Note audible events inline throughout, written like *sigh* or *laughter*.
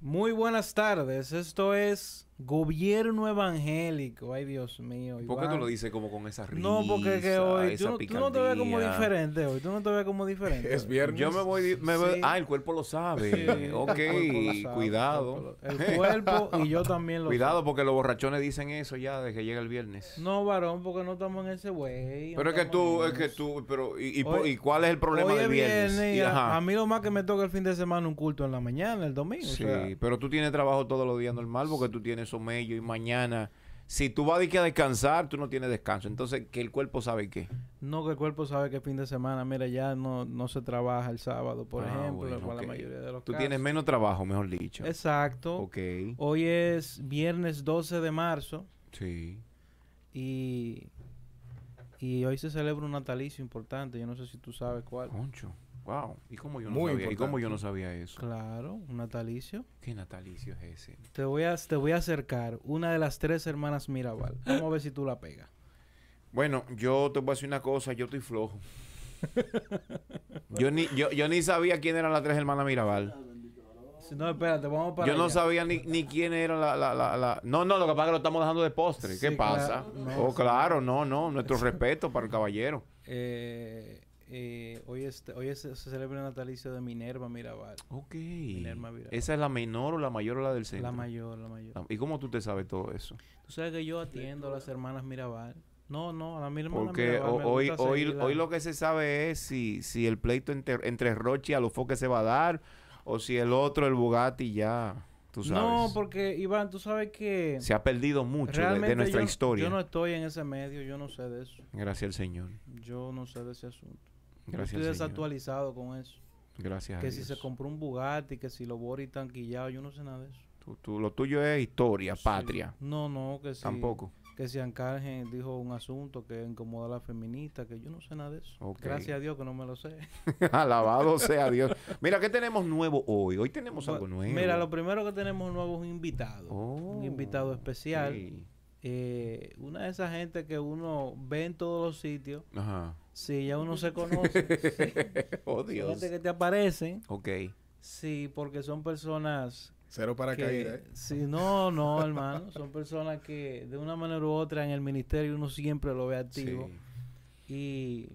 Muy buenas tardes. Esto es Gobierno Evangélico. Ay, Dios mío. ¿Por qué tú lo dices como con esa risa? No, porque es que hoy tú esa no, tú no te ves como diferente hoy. Tú no te ves como diferente. Es viernes. Yo me voy... Me voy- Sí. Ah, el cuerpo lo sabe. Sí, ok, cuerpo lo sabe, cuidado. El cuerpo, y yo también lo Cuidado sé. porque los borrachones dicen eso ya desde que llega el viernes. No, varón, porque no estamos en ese güey. pero no es que tú, es que tú, pero ¿y, y, po- Hoy- y cuál es el problema Hoy del es viernes? viernes y Y, a, ajá. a mí lo más que me toca el fin de semana un culto en la mañana, el domingo. o Sí, sea, pero tú tienes trabajo todos los días normal porque tú tienes somello y mañana, si tú vas a, decir a descansar, tú no tienes descanso. Entonces, que el cuerpo sabe qué. No que el cuerpo sabe que fin de semana, mira, ya no, no se trabaja el sábado, por Ah, ejemplo, bueno, con ok. la mayoría de los Tú casos. tienes menos trabajo, mejor dicho. Exacto. Ok, Hoy es viernes 12 de marzo sí. y, y hoy se celebra un natalicio importante. Yo no sé si tú sabes cuál. Concho, wow. ¿Y cómo yo no Muy sabía? ¿Y cómo yo no sabía eso? Claro, un natalicio. ¿Qué natalicio es ese? Te voy a, te voy a acercar una de las tres hermanas Mirabal. Vamos a ver si tú la pegas. Bueno, yo te voy a decir una cosa, yo estoy flojo. *laughs* yo, ni, yo, yo ni sabía quién eran las tres hermanas Mirabal. Si no, espérate, vamos para Yo no allá. sabía ni, ni quién era la, la, la, la- No, no, lo que pasa es que lo estamos dejando de postre. ¿Qué Sí, pasa? claro. No, oh, sí. claro, no, no. Nuestro *laughs* respeto para el caballero. Eh, eh, hoy, es- hoy es- se celebra el natalicio de Minerva Mirabal. Ok. Minerva Mirabal. ¿Esa es la menor o la mayor o la del centro? La mayor, la mayor. Ah, ¿Y cómo tú te sabes todo eso? Tú sabes que yo atiendo a las hermanas Mirabal. No, no, a la mi hermana Porque Mirabal hoy, hoy, seguirla. hoy lo que se sabe es si, si el pleito entre, entre Roche y Alufoque se va a dar o si el otro, el Bugatti, ya, tú sabes. No, porque Iván, tú sabes que Se ha perdido mucho de- nuestra yo, historia. yo no estoy en ese medio, yo no sé de eso. Gracias al Señor. Yo no sé de ese asunto. Yo estoy Señor. desactualizado con eso. Gracias a Que si Dios. se compró un Bugatti, que si los Boris están quillados, yo no sé nada de eso. Tú- tú- lo tuyo es historia, Sí. patria. No, no, que si, Tampoco. que si Ancargen dijo un asunto que incomoda a la feminista, que yo no sé nada de eso. Ok. Gracias a Dios que no me lo sé. *laughs* Alabado *laughs* sea Dios. Mira, ¿qué tenemos nuevo hoy? Hoy tenemos algo nuevo. Mira, lo primero que tenemos nuevo es un invitado. Oh, un invitado especial. sí. Eh, una de esas gente que uno ve en todos los sitios. Ajá. Sí, ya uno se conoce. sí. *laughs* Oh, Dios. gente que te aparecen. Ok. Sí, porque son personas Cero para que... caída, ¿eh? Sí, no, no, hermano. Son personas que de una manera u otra en el ministerio uno siempre lo ve activo. Sí. Y,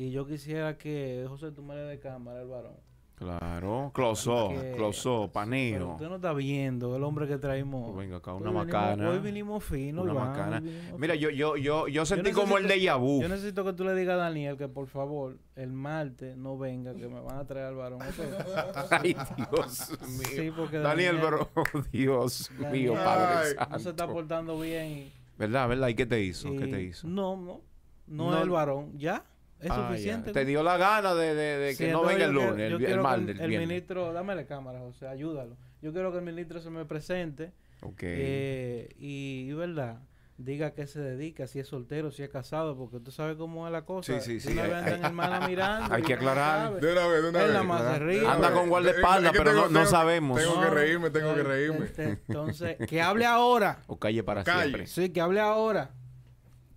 y yo quisiera que, José, tú me le des cámara al varón. Claro. Closó, closó, paneo. usted no está viendo el hombre que traímos. Pues venga acá, Hoy una venimos- macana. Hoy vinimos fino, Una Iván, macana. hoy vinimos Mira, fino. yo, yo, yo, yo sentí necesito- como el déjà vu. Yo necesito que tú le digas a Daniel que por favor el martes no venga, que me van a traer al varón. *laughs* Ay, Dios mío. Sí, porque Daniel, pero, *laughs* oh, Dios mío, Daniel Padre Ay, no se está portando bien. Y, ¿Verdad, verdad? ¿Y qué te hizo? ¿Qué te hizo? No, no. No, No- es el varón. ¿Ya? ¿Es Ah, ya. Te dio la gana de, de- de Sí, que no venga el lunes, el, el que martes, el viernes. ministro, dame la cámara, José, ayúdalo. Yo quiero que el ministro se me presente Ok. eh, y, y, ¿verdad? Diga a qué se dedica, si es soltero, si es casado, porque tú sabes cómo es la cosa. Sí, sí, De sí, una hay- vez andan hay- hermana *laughs* mirando. hay que aclarar. De una vez, de una vez. más ríe. Anda con guardaespaldas, Es que pero no- no tengo- sabemos. Tengo que reírme, tengo que eh, reírme. eh, *laughs* Entonces, que hable ahora. O calle para Calle. siempre. Sí, que hable ahora.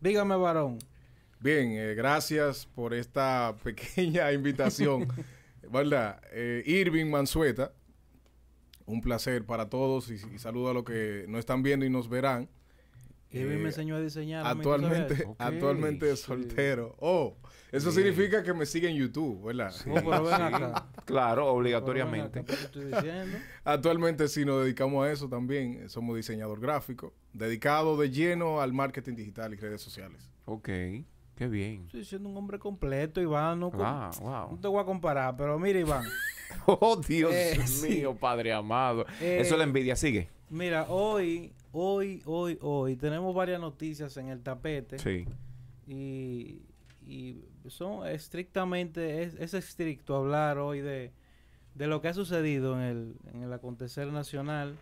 Dígame, varón. Bien, eh, gracias por esta *laughs* pequeña invitación. *laughs* ¿Verdad? Eh, Irving Mansueta, un placer para todos y, y saludo a los que nos están viendo y nos verán. Irving Eh, me enseñó a diseñar. ¿no? ¿Me hizo Actualmente, saber? *laughs* Ok, actualmente sí. soltero. Oh, eso Bien. significa que me sigue en YouTube, ¿verdad? Sí, Oh, pero ven sí. acá. Claro, ven obligatoriamente. Actualmente sí nos dedicamos a eso también. eh, Somos diseñador gráfico, dedicado de lleno al marketing digital y redes sociales. Ok, qué bien. Estoy siendo un hombre completo, Iván. No, Ah, no te voy a comparar, pero mira, Iván. *laughs* Oh, Dios Eh, sí. mío, Padre amado. Eh, Eso es la envidia, sigue. Mira, hoy, hoy, hoy, hoy tenemos varias noticias en el tapete Sí. y, y son estrictamente, es, es estricto hablar hoy de, de lo que ha sucedido en el, en el acontecer nacional,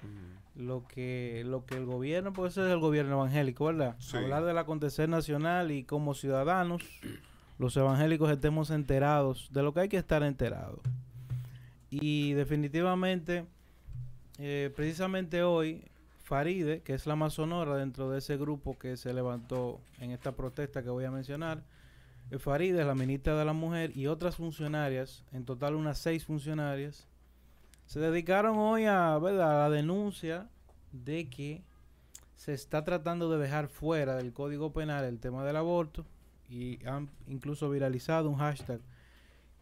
lo que, lo que el gobierno, porque ese es el gobierno evangélico, ¿verdad? Sí. Hablar del acontecer nacional y como ciudadanos, *clears throat* los evangélicos estemos enterados de lo que hay que estar enterados. Y definitivamente, eh, precisamente hoy, Faride, que es la más sonora dentro de ese grupo que se levantó en esta protesta que voy a mencionar, eh, Faride, la ministra de la Mujer y otras funcionarias, en total unas seis funcionarias, se dedicaron hoy a, ¿verdad? a la denuncia de que se está tratando de dejar fuera del Código Penal el tema del aborto y han incluso viralizado un hashtag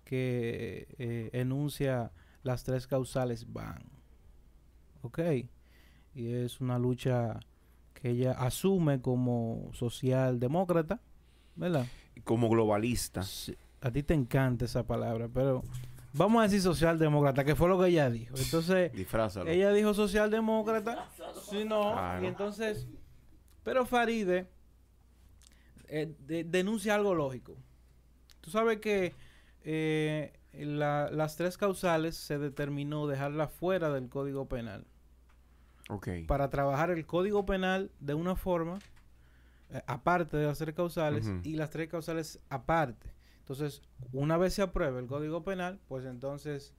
que eh, enuncia las tres causales van. ¿Ok? Y es una lucha que ella asume como socialdemócrata, ¿verdad? Como globalista. Sí, a ti te encanta esa palabra, pero vamos a decir socialdemócrata, que fue lo que ella dijo. Entonces, Disfrázalo. ella dijo socialdemócrata, si no, Claro. y entonces, pero Faride eh, de- denuncia algo lógico. Tú sabes que eh, la- las tres causales se determinó dejarlas fuera del Código Penal Ok. para trabajar el Código Penal de una forma eh, aparte de las tres causales y las tres causales aparte. Entonces, una vez se apruebe el Código Penal, pues entonces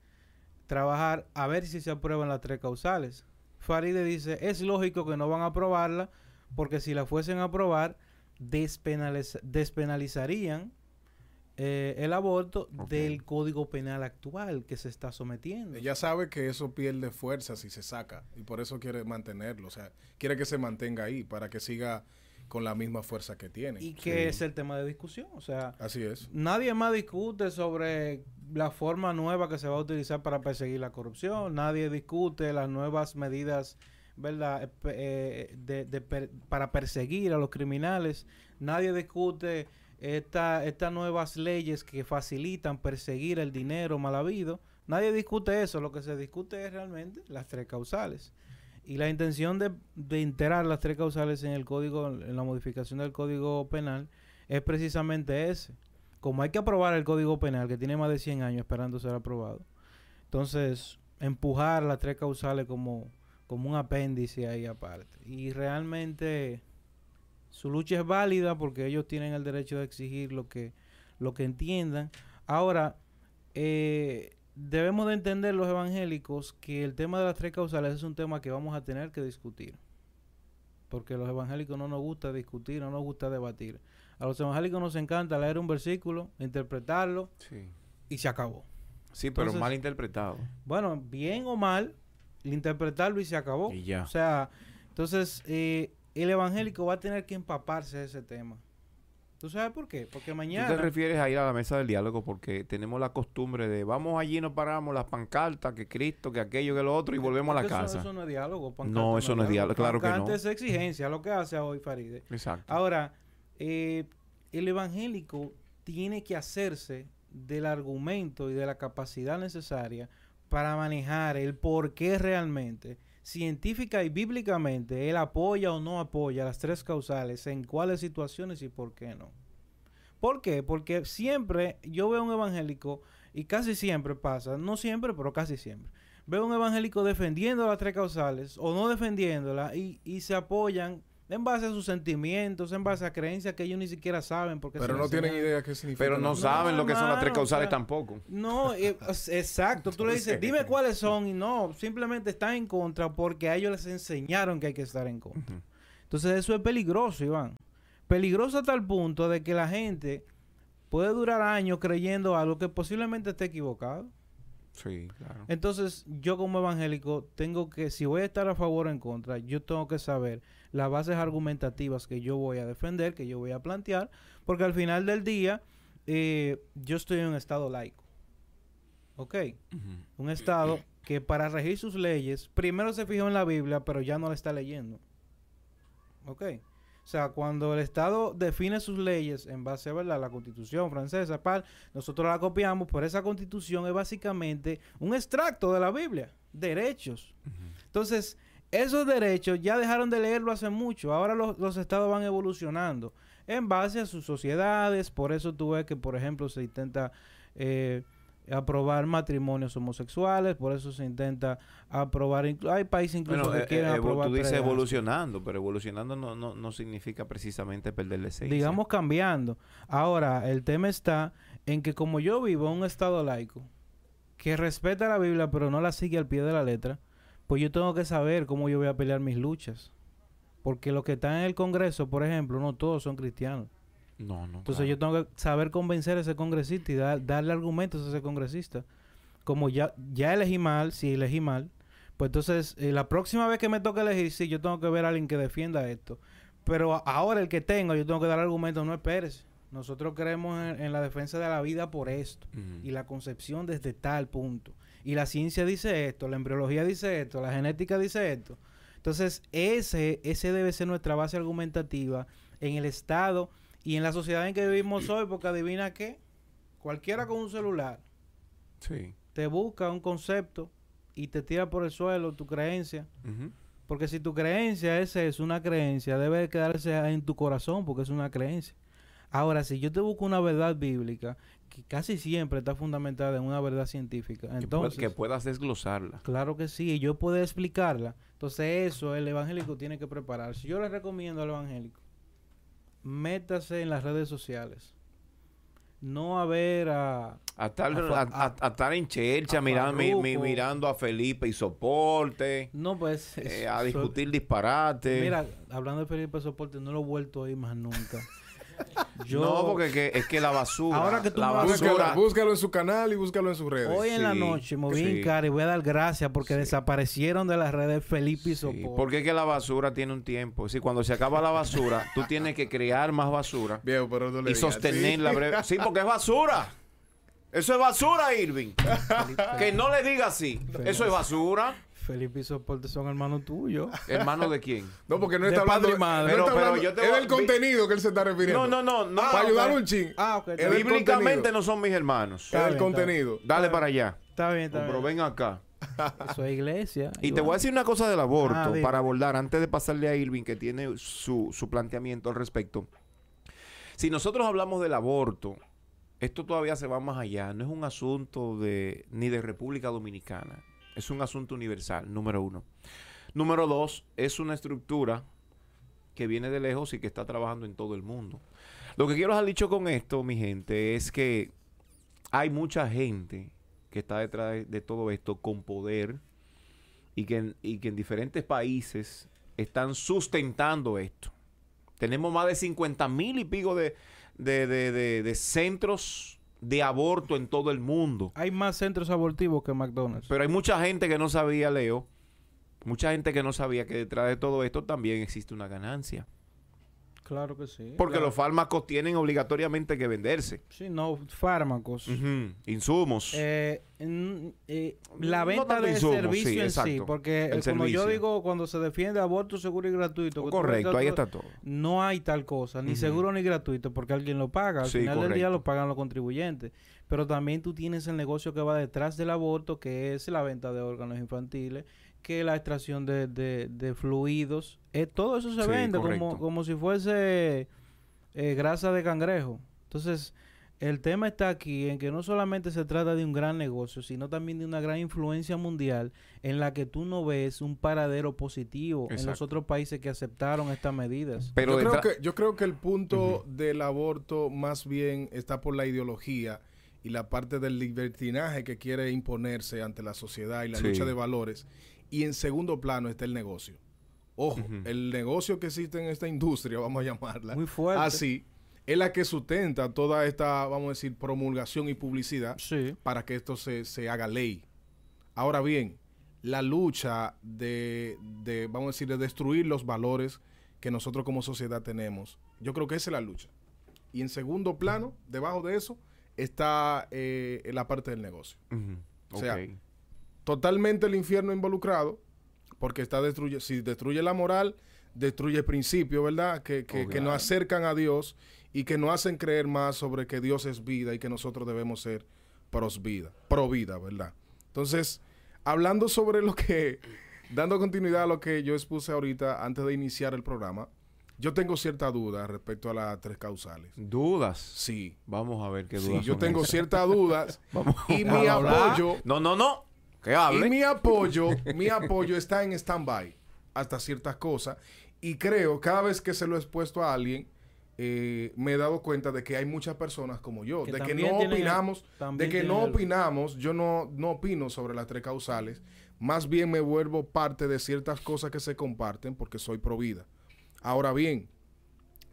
trabajar a ver si se aprueban las tres causales. Faride dice, es lógico que no van a aprobarla porque si la fuesen a aprobar, despenaliz- despenalizarían eh, el aborto del Código Penal actual que se está sometiendo. Ella sabe que eso pierde fuerza si se saca y por eso quiere mantenerlo. O sea, quiere que se mantenga ahí para que siga con la misma fuerza que tiene. y que Sí. es el tema de discusión. O sea, Así es. Nadie más discute sobre la forma nueva que se va a utilizar para perseguir la corrupción. Nadie discute las nuevas medidas, ¿verdad? Eh, eh, de- de per- para perseguir a los criminales. Nadie discute esta- estas nuevas leyes que facilitan perseguir el dinero mal habido. Nadie discute eso. Lo que se discute es realmente las tres causales. Y la intención de, de integrar las tres causales en el código, en la modificación del código penal, es precisamente ese. Como hay que aprobar el código penal, que tiene más de 100 años esperando ser aprobado, entonces empujar las tres causales como, como un apéndice ahí aparte. Y realmente su lucha es válida porque ellos tienen el derecho de exigir lo que, lo que entiendan. Ahora, eh, debemos de entender los evangélicos que el tema de las tres causales es un tema que vamos a tener que discutir. Porque a los evangélicos no nos gusta discutir, no nos gusta debatir. A los evangélicos nos encanta leer un versículo, interpretarlo Sí. y se acabó. Sí, pero Entonces- mal interpretado. Bueno, bien o mal, interpretarlo y se acabó. Y ya. O sea, entonces eh, el evangélico va a tener que empaparse de ese tema. ¿Tú sabes por qué? Porque ¿Tú mañana... te refieres a ir a la mesa del diálogo porque tenemos la costumbre de vamos allí, nos paramos las pancartas, que Cristo, que aquello, que lo otro y volvemos a la Eso- casa? Eso, no es diálogo. No, eso no es diálogo, claro que no. es exigencia, lo que hace hoy Faride. Exacto. Ahora, eh, el evangélico tiene que hacerse del argumento y de la capacidad necesaria para manejar el por qué realmente, científica y bíblicamente, él apoya o no apoya las tres causales, en cuáles situaciones y por qué no. ¿Por qué? Porque siempre yo veo un evangélico, y casi siempre pasa, no siempre, pero casi siempre, veo un evangélico defendiendo las tres causales o no defendiéndolas y, y se apoyan en base a sus sentimientos, en base a creencias que ellos ni siquiera saben. Porque Pero no tienen idea qué significa. Pero no saben lo que son las tres causales o sea, tampoco. No, eh, *laughs* exacto. Tú le dices, dime cuáles son y no, simplemente están en contra porque a ellos les enseñaron que hay que estar en contra. Entonces eso es peligroso, Iván. Peligroso hasta el punto de que la gente puede durar años creyendo algo que posiblemente esté equivocado. Sí, claro. Entonces, yo como evangélico tengo que, si voy a estar a favor o en contra, yo tengo que saber las bases argumentativas que yo voy a defender, que yo voy a plantear, porque al final del día eh, yo estoy en un estado laico. ¿Ok? Un estado que para regir sus leyes, primero se fijó en la Biblia, pero ya no la está leyendo. ¿Ok? O sea, cuando el Estado define sus leyes en base a la constitución francesa, pal, nosotros la copiamos, pero esa constitución es básicamente un extracto de la Biblia, derechos. Entonces, esos derechos ya dejaron de leerlo hace mucho, ahora los, los estados van evolucionando en base a sus sociedades, por eso tú ves que, por ejemplo, se intenta eh, aprobar matrimonios homosexuales, por eso se intenta aprobar, hay países incluso Bueno, que eh, quieren eh, aprobar tú dices evolucionando, pero evolucionando no, no, no significa precisamente perder la esencia. digamos cambiando. Ahora, el tema está en que como yo vivo en un estado laico que respeta la Biblia pero no la sigue al pie de la letra, pues yo tengo que saber cómo yo voy a pelear mis luchas. Porque los que están en el Congreso, por ejemplo, no todos son cristianos. No, no. Entonces claro. yo tengo que saber convencer a ese congresista y dar- darle argumentos a ese congresista. como ya, ya elegí mal, si elegí mal, pues entonces eh, la próxima vez que me toque elegir, sí, yo tengo que ver a alguien que defienda esto. Pero ahora el que tengo, yo tengo que dar argumentos, no espérese. Nosotros creemos en, en la defensa de la vida por esto y la concepción desde tal punto. Y la ciencia dice esto, la embriología dice esto, la genética dice esto. Entonces, ese, ese debe ser nuestra base argumentativa en el Estado y en la sociedad en que vivimos hoy, porque adivina qué, cualquiera con un celular Sí. te busca un concepto y te tira por el suelo tu creencia. Porque si tu creencia es una creencia, debe de quedarse en tu corazón porque es una creencia. Ahora, si yo te busco una verdad bíblica, que casi siempre está fundamentada en una verdad científica, entonces, que puedas desglosarla. claro que sí, y yo puedo explicarla. Entonces, eso el evangélico tiene que prepararse. Yo le recomiendo al evangélico, métase en las redes sociales. No a ver a... A estar, A fa- a, a- a estar en Chelcha a mirando, mi- mirando a Felipe y soporte, No, pues... eh, eso- a discutir disparate. Mira, hablando de Felipe Soporte, no lo he vuelto a ir más nunca. *laughs* Yo, no, porque que- es que la basura. Ahora que tú la basura. Búscalo, búscalo en su canal y búscalo en sus redes. Hoy en la noche me voy y voy a dar gracias porque desaparecieron de las redes Felipe y Sí, Soporte. porque es que la basura tiene un tiempo. Si cuando se acaba la basura, tú tienes que crear más basura Viejo, pero no le y sostenerla ¿sí? breve. Sí, porque es basura. Eso es basura, Irving. *laughs* que no le diga así. Eso es basura. Felipe y Soporte son hermanos tuyos. *laughs* Hermano de quién? No, porque no De está hablando. padre y madre. no Pero- está pero hablando- yo te es voy a- del contenido que él se está refiriendo. No, no, no. no Para ayudar ok. un ching. Ah, ok, está. Bíblicamente contenido. no son mis hermanos. Es Está está contenido. Dale para allá. Está bien, está Pero bien. ven acá. *laughs* Eso es iglesia. Y te voy a decir una cosa del aborto Ah, para abordar antes de pasarle a Irving que tiene su, su planteamiento al respecto. Si nosotros hablamos del aborto, esto todavía se va más allá. No es un asunto de ni de República Dominicana. Es un asunto universal, número uno. Número dos, es una estructura que viene de lejos y que está trabajando en todo el mundo. Lo que quiero dejar dicho con esto, mi gente, es que hay mucha gente que está detrás de, todo esto con poder y que, en, diferentes países están sustentando esto. Tenemos más de 50 mil y pico de centros de aborto en todo el mundo. Hay más centros abortivos que McDonald's. Pero hay mucha gente que no sabía, Leo, mucha gente que no sabía que detrás de todo esto también existe una ganancia. Claro que sí. Porque Claro. los fármacos tienen obligatoriamente que venderse. Sí, no, fármacos. Ujú, Insumos. Eh, en- eh, la No venta tanto de insumos, servicio sí, en sí, exacto. porque El eh, como yo servicio. digo, cuando se defiende aborto seguro y gratuito, Correcto, ahí está todo. no hay tal cosa, ni seguro ni gratuito, porque alguien lo paga. Al Sí, final del día lo pagan los contribuyentes. Pero también tú tienes el negocio que va detrás del aborto, que es la venta de órganos infantiles, que la extracción de, de- de fluidos. Eh, todo eso se Sí, vende como, como si fuese eh, grasa de cangrejo. Entonces, el tema está aquí en que no solamente se trata de un gran negocio, sino también de una gran influencia mundial en la que tú no ves un paradero positivo en los otros países que aceptaron estas medidas. Pero yo, creo que, yo creo que el punto del aborto más bien está por la ideología y la parte del libertinaje que quiere imponerse ante la sociedad y la Sí. lucha de valores. Y en segundo plano está el negocio. Ojo, el negocio que existe en esta industria, *laughs* vamos a llamarla Muy fuerte. así, es la que sustenta toda esta, vamos a decir, promulgación y publicidad Sí. para que esto se, se haga ley. Ahora bien, la lucha de, de, vamos a decir, de destruir los valores que nosotros como sociedad tenemos, yo creo que esa es la lucha. Y en segundo plano, debajo de eso, está eh, la parte del negocio. O sea. Totalmente el infierno involucrado, porque está destruye, si destruye la moral, destruye principios, ¿verdad? Que, que, Oh, que nos acercan a Dios y que nos hacen creer más sobre que Dios es vida y que nosotros debemos ser pros vida, pro vida, ¿verdad? Entonces, hablando sobre lo que, dando continuidad a lo que yo expuse ahorita antes de iniciar el programa, yo tengo cierta duda respecto a las tres causales. Dudas. Sí, Vamos a ver qué sí, dudas. yo son tengo ciertas dudas *laughs* Vamos y a mi hablar. apoyo No, no, no. Que y hable. mi apoyo, mi apoyo está en stand-by hasta ciertas cosas. Y creo, cada vez que se lo he expuesto a alguien, eh, me he dado cuenta de que hay muchas personas como yo, Que de que no el- opinamos, de que no el- opinamos, yo no, no opino sobre las tres causales, más bien me vuelvo parte de ciertas cosas que se comparten porque soy pro vida. Ahora bien,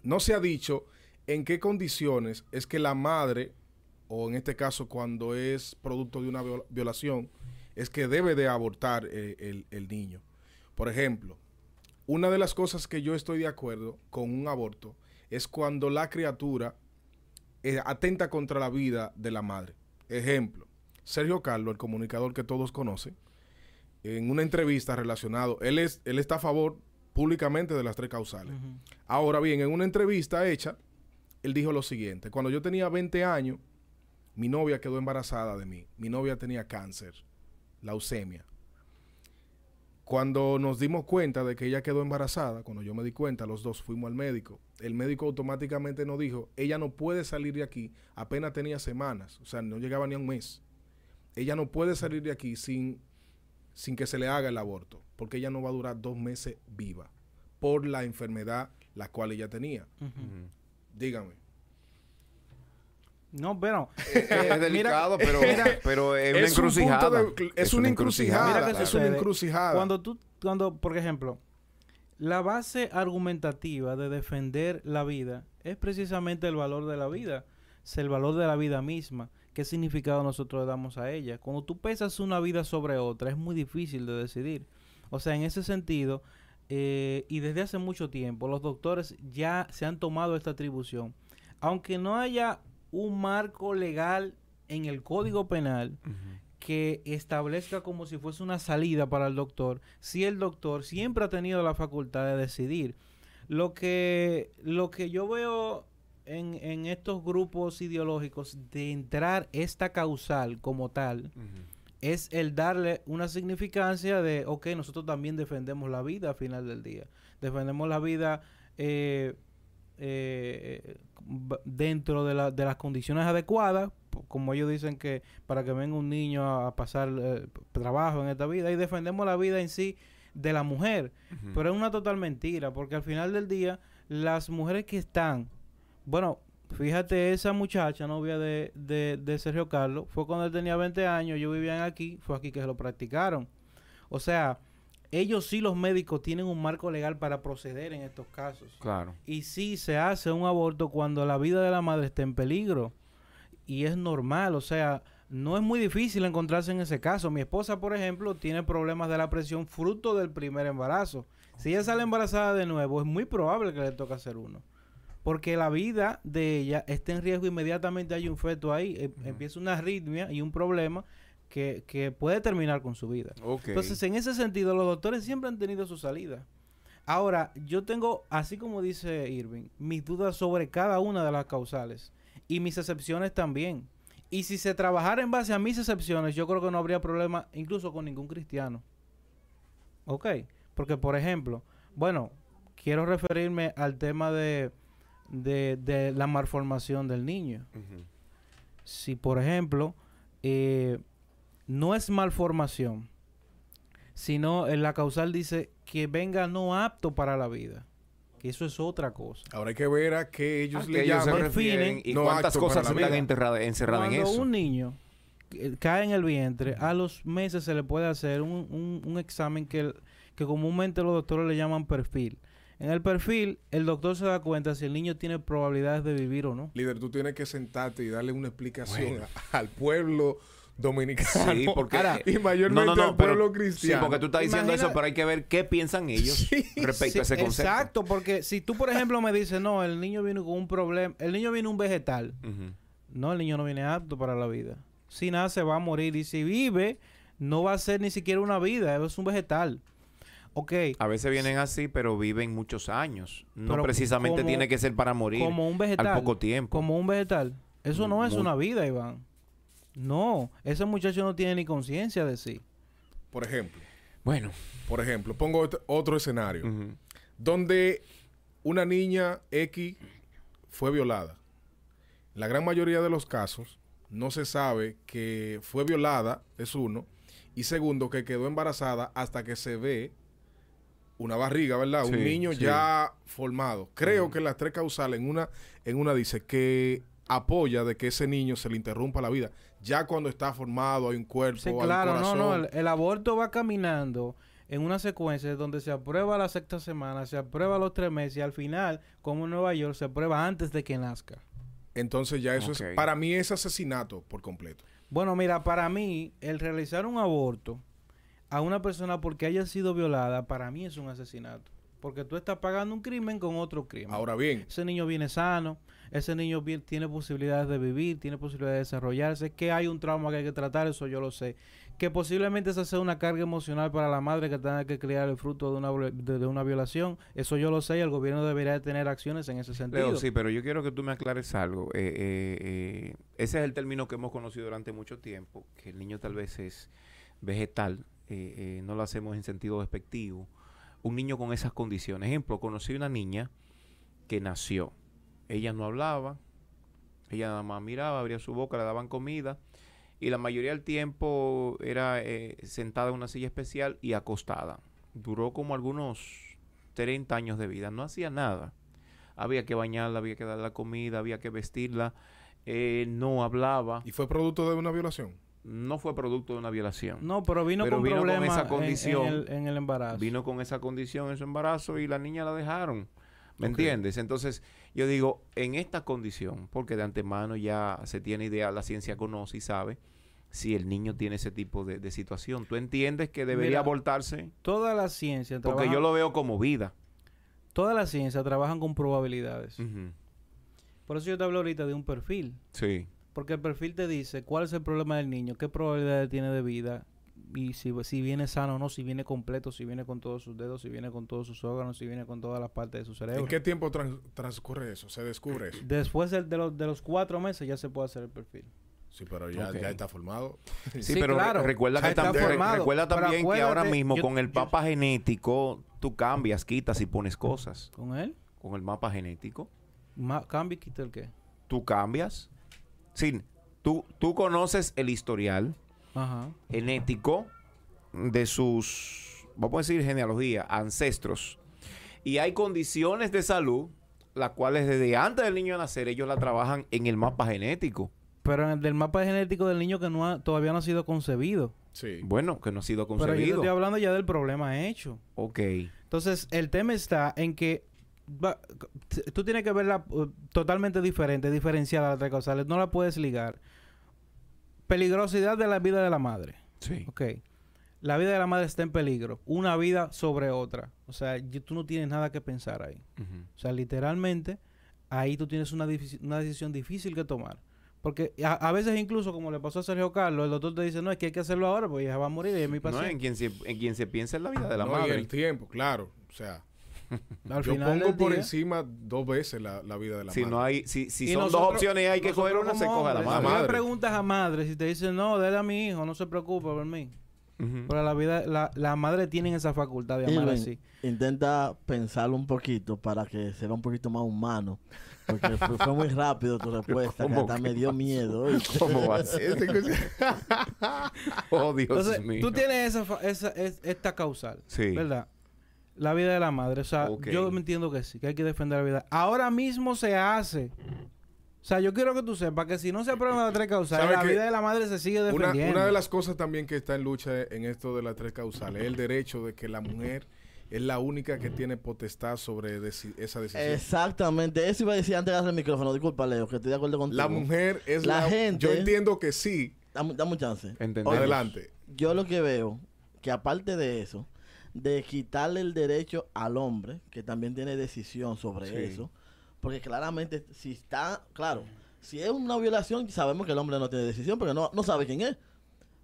no se ha dicho en qué condiciones es que la madre o en este caso cuando es producto de una viol- violación, es que debe de abortar eh, el, el niño. Por ejemplo, una de las cosas que yo estoy de acuerdo con un aborto es cuando la criatura eh, atenta contra la vida de la madre. Ejemplo, Sergio Carlos, el comunicador que todos conocen, en una entrevista relacionado, él, es, él está a favor públicamente de las tres causales. Ahora bien, en una entrevista hecha, él dijo lo siguiente, cuando yo tenía 20 años, mi novia quedó embarazada de mí. Mi novia tenía cáncer, leucemia. Cuando nos dimos cuenta de que ella quedó embarazada, cuando yo me di cuenta, los dos fuimos al médico. El médico automáticamente nos dijo, ella no puede salir de aquí, apenas tenía semanas, o sea, no llegaba ni a un mes. Ella no puede salir de aquí sin, sin que se le haga el aborto, porque ella no va a durar dos meses viva por la enfermedad la cual ella tenía. Dígame. No, pero... *laughs* Es mira- delicado, pero, mira, *laughs* pero es una un encrucijada. de- es, una encrucijada. Mira que es una encrucijada. Cuando tú, cuando, por ejemplo, la base argumentativa de defender la vida es precisamente el valor de la vida, es el valor de la vida misma. ¿Qué significado nosotros le damos a ella? Cuando tú pesas una vida sobre otra, es muy difícil de decidir. O sea, en ese sentido, eh, y desde hace mucho tiempo, los doctores ya se han tomado esta atribución. Aunque no haya un marco legal en el Código Penal, que establezca como si fuese una salida para el doctor, si el doctor siempre ha tenido la facultad de decidir. Lo que, lo que yo veo en, en estos grupos ideológicos de entrar esta causal como tal es el darle una significancia de, ok, nosotros también defendemos la vida al final del día. Defendemos la vida eh, eh, dentro de, la- de las condiciones adecuadas, como ellos dicen que para que venga un niño a, a pasar eh, trabajo en esta vida, y defendemos la vida en sí de la mujer. Pero es una total mentira, porque al final del día, las mujeres que están, bueno, fíjate, esa muchacha, novia de, de, de Sergio Carlos, fue cuando él tenía 20 años, ellos vivían aquí, fue aquí que se lo practicaron. O sea, ellos sí, los médicos, tienen un marco legal para proceder en estos casos. Claro. Y sí se hace un aborto cuando la vida de la madre está en peligro. Y es normal, o sea, no es muy difícil encontrarse en ese caso. Mi esposa, por ejemplo, tiene problemas de la presión fruto del primer embarazo. Si ella sale embarazada de nuevo, es muy probable que le toque hacer uno. Porque la vida de ella está en riesgo inmediatamente hay un feto ahí. em-. Empieza una arritmia y un problema que, que puede terminar con su vida. Entonces, en ese sentido, los doctores siempre han tenido su salida. Ahora, yo tengo, así como dice Irving, mis dudas sobre cada una de las causales y mis excepciones también. Y si se trabajara en base a mis excepciones, yo creo que no habría problema incluso con ningún cristiano. Ok, porque por ejemplo, bueno, quiero referirme al tema de, de, de la malformación del niño si por ejemplo eh, no es malformación, sino en la causal dice que venga no apto para la vida, que eso es otra cosa. Ahora hay que ver a qué ellos ¿A qué le ellos se llaman. refieren y no cuántas cosas la están encerradas en Cuando eso. un niño eh, cae en el vientre, a los meses se le puede hacer un, un- un examen que, que comúnmente los doctores le llaman perfil. En el perfil, el doctor se da cuenta si el niño tiene probabilidades de vivir o no. Líder, tú tienes que sentarte y darle una explicación a- al pueblo dominicano Sí, porque- *laughs* y mayormente al pueblo Sí, cristiano. porque tú estás diciendo Imagina- eso, pero hay que ver qué piensan ellos Sí, respecto Sí, a ese concepto. Exacto, porque si tú, por ejemplo, me dices, no, el niño viene con un problema, el niño viene un vegetal. No, el niño no viene apto para la vida. Si nace, va a morir. Y si vive, no va a ser ni siquiera una vida, es un vegetal. Ok, A veces vienen así, pero viven muchos años. No Pero precisamente como- tiene que ser para morir como un vegetal. al poco tiempo. Como un vegetal. Eso no es Muy- una vida, Iván. No, ese muchacho no tiene ni conciencia de sí. Por ejemplo, Bueno. por ejemplo, pongo otro, escenario donde una niña X fue violada. La gran mayoría de los casos no se sabe que fue violada, es uno, y segundo, que quedó embarazada hasta que se ve una barriga, ¿verdad? Sí, Un niño sí. ya formado. Creo que las tres causales, en una, en una dice que apoya de que ese niño se le interrumpa la vida. Ya cuando está formado, hay un cuerpo, Sí, hay un claro, no, no. El, el aborto va caminando en una secuencia donde se aprueba la sexta semana, se aprueba los tres meses y al final, como en Nueva York, se aprueba antes de que nazca. entonces ya eso es, para mí es asesinato por completo. Bueno, mira, para mí, el realizar un aborto a una persona porque haya sido violada, para mí es un asesinato. Porque tú estás pagando un crimen con otro crimen. Ahora bien, ese niño viene sano, ese niño bien- tiene posibilidades de vivir, tiene posibilidades de desarrollarse, que hay un trauma que hay que tratar, eso yo lo sé. Que posiblemente esa sea una carga emocional para la madre que tenga que criar el fruto de una, de, de una violación, eso yo lo sé y el gobierno debería de tener acciones en ese sentido. Leo, sí, pero yo quiero que tú me aclares algo. Eh, eh, eh, ese es el término que hemos conocido durante mucho tiempo, que el niño tal vez es vegetal, no lo hacemos en sentido despectivo. Un niño con esas condiciones. Ejemplo, conocí una niña que nació. Ella no hablaba, ella nada más miraba, abría su boca, le daban comida y la mayoría del tiempo era eh, sentada en una silla especial y acostada. Duró como algunos 30 años de vida, no hacía nada había que bañarla, había que darle la comida, había que vestirla, eh, no hablaba, ¿y fue producto de una violación? no fue producto de una violación. No, pero vino Pero con vino con problemas esa en- condición. En, el, en el embarazo. Vino con esa condición en su embarazo y la niña la dejaron. ¿Me entiendes? Entonces, yo digo, en esta condición, porque de antemano ya se tiene idea, la ciencia conoce y sabe si el niño tiene ese tipo de, de situación. ¿Tú entiendes que debería Mira, abortarse? Toda la ciencia Porque trabaja- yo lo veo como vida. toda la ciencia trabajan con probabilidades. Por eso yo te hablo ahorita de un perfil. Sí. Porque el perfil te dice cuál es el problema del niño, qué probabilidades tiene de vida y si, si viene sano o no, si viene completo, si viene con todos sus dedos, si viene con todos sus órganos, si viene con todas las partes de su cerebro. ¿En qué tiempo trans- transcurre eso? ¿Se descubre eso? Después del- de, los, de los cuatro meses ya se puede hacer el perfil. Sí, pero ya, ya está formado. Sí, Sí, pero claro. recuerda, que está también, formado. recuerda Pero también que ahora mismo yo- con el yo- mapa genético tú cambias, quitas y pones cosas. ¿Con él? Con el mapa genético Ma- ¿Cambia y quita el qué? tú cambias. Sí, tú, tú conoces el historial Ajá. genético de sus, vamos a decir, genealogía, ancestros. Y hay condiciones de salud, las cuales desde antes del niño nacer ellos la trabajan en el mapa genético. Pero en el del mapa genético del niño que no ha- todavía no ha sido concebido. Sí. Bueno, que no ha sido Pero yo concebido. estoy hablando ya del problema hecho. Ok. Entonces, el tema está en que va- tú tienes que verla uh, totalmente diferente, diferenciada las tres causales. No la puedes ligar. Peligrosidad de la vida de la madre. Sí. Ok. La vida de la madre está en peligro. Una vida sobre otra. O sea, y- tú no tienes nada que pensar ahí. O sea, literalmente, ahí tú tienes una, una decisión difícil que tomar. Porque a, a veces incluso, como le pasó a Sergio Carlos, el doctor te dice, no, es que hay que hacerlo ahora porque ella va a morir y es mi No, paciente. en quien, se, en quien se piensa en la vida de la No, y madre. el tiempo, claro. O sea, *laughs* Al yo final pongo por día- encima dos veces la, la vida de la Si madre. no hay, si, si son dos opciones y hay que coger una, se coge a la madre. Si madre. le preguntas a madres y te dicen, no, déle a mi hijo, no se preocupe por mí. Ujú. Pero la vida, la, la madre tiene esa facultad de amar así. Intenta pensarlo un poquito para que sea un poquito más humano. Porque fue, fue muy rápido tu respuesta, que ¿Cómo hasta me dio miedo. ¿Cómo va a *laughs* ser? *laughs* oh, Dios Entonces, mío. tú tienes esa, fa- esa es- esta causal, Sí. ¿verdad? La vida de la madre. O sea, Ok. yo me entiendo que sí, que hay que defender la vida. Ahora mismo se hace. O sea, yo quiero que tú sepas que si no se aprueban las tres causales, ¿Sabe la vida de la madre se sigue defendiendo. una de las cosas también que está en lucha en esto de las tres causales es el derecho de que la mujer es la única que tiene potestad sobre deci- esa decisión. Exactamente. Eso iba a decir antes de darle el micrófono. Disculpa, Leo, que estoy de acuerdo contigo. La mujer es La la, gente- Yo entiendo que sí. Dame, dame un chance. Entendemos. Adelante. Yo lo que veo, que aparte de eso, de quitarle el derecho al hombre, que también tiene decisión sobre Sí. eso, porque claramente si está, claro, si es una violación, sabemos que el hombre no tiene decisión, porque no, no sabe quién es.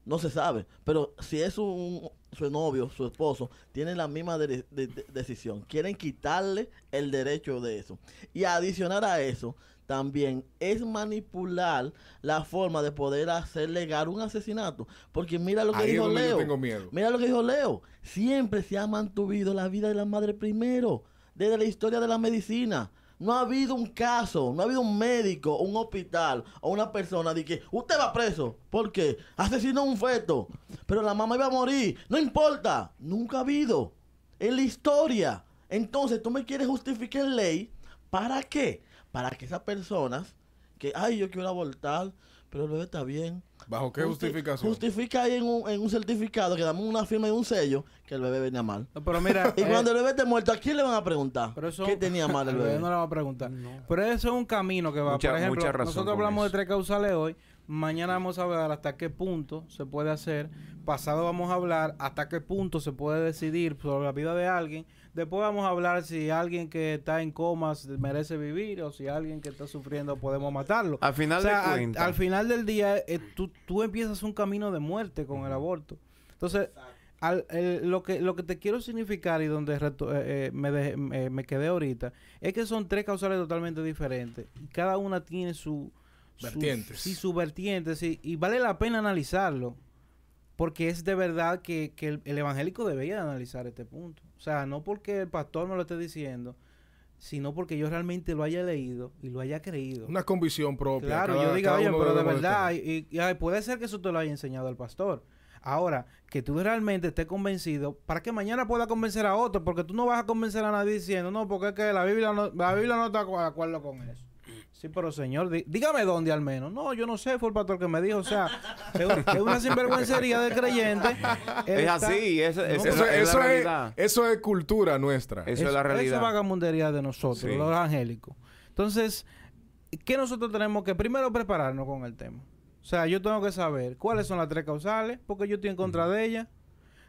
No se sabe. Pero si es un, su novio, su esposo, tiene la misma de- de- de- decisión. Quieren quitarle el derecho de eso. Y adicionar a eso, también es manipular la forma de poder hacer legal un asesinato. Porque mira lo que Ahí dijo Leo. yo tengo miedo. Mira lo que dijo Leo. Siempre se ha mantenido la vida de la madre primero. Desde la historia de la medicina. No ha habido un caso, no ha habido un médico, un hospital o una persona de que usted va preso. ¿Por qué? Asesinó un feto. Pero la mamá iba a morir. No importa. Nunca ha habido. En la historia. Entonces tú me quieres justificar ley. ¿Para qué? Para que esas personas que, ay, yo quiero abortar, pero el bebé está bien. ¿Bajo qué justi- justificación? Justifica ahí en un, en un certificado que damos una firma y un sello que el bebé venía mal. No, pero mira, *laughs* Y eh, cuando el bebé esté muerto, ¿a quién le van a preguntar? pero eso- ¿Qué tenía mal el *laughs* bebé no le va a preguntar. Pero eso es un camino que va. Mucha- Por ejemplo, mucha razón nosotros hablamos eso. de tres causales hoy. Mañana vamos a hablar hasta qué punto se puede hacer. Pasado vamos a hablar hasta qué punto se puede decidir sobre la vida de alguien. Después vamos a hablar si alguien que está en coma merece vivir o si alguien que está sufriendo podemos matarlo. Al final O sea, de al- final del día, eh, tú, tú empiezas un camino de muerte con el aborto. Entonces, al- el- lo, que, lo que te quiero significar y donde reto- eh, eh, me, dejé- me, me quedé ahorita, es que son tres causales totalmente diferentes. Y cada una tiene su... su- Vertientes. sí, su vertiente, sí. Y vale la pena analizarlo. Porque es de verdad que, que el, el evangélico debería analizar este punto. O sea, no porque el pastor me lo esté diciendo, sino porque yo realmente lo haya leído y lo haya creído. Una convicción propia. Claro, Cada- yo diga, oye, pero de verdad, y, puede ser que eso te lo haya enseñado el pastor. Ahora, que tú realmente estés convencido, para que mañana pueda convencer a otro, porque tú no vas a convencer a nadie diciendo, no, porque es que la Biblia no, la Biblia no está de acuerdo con eso. Sí, pero señor, dí- dígame dónde al menos. No, yo no sé, fue el pastor que me dijo. O sea, es, un- es una sinvergüencería del creyente. Él Es está- así, es, es- No, Eso, es eso la es, realidad. eso es cultura nuestra. Eso es la realidad. Eso es vagamundería de nosotros, Sí. los angélicos. Entonces, ¿qué nosotros tenemos que primero prepararnos con el tema? O sea, yo tengo que saber cuáles son las tres causales, porque yo estoy en contra de ellas.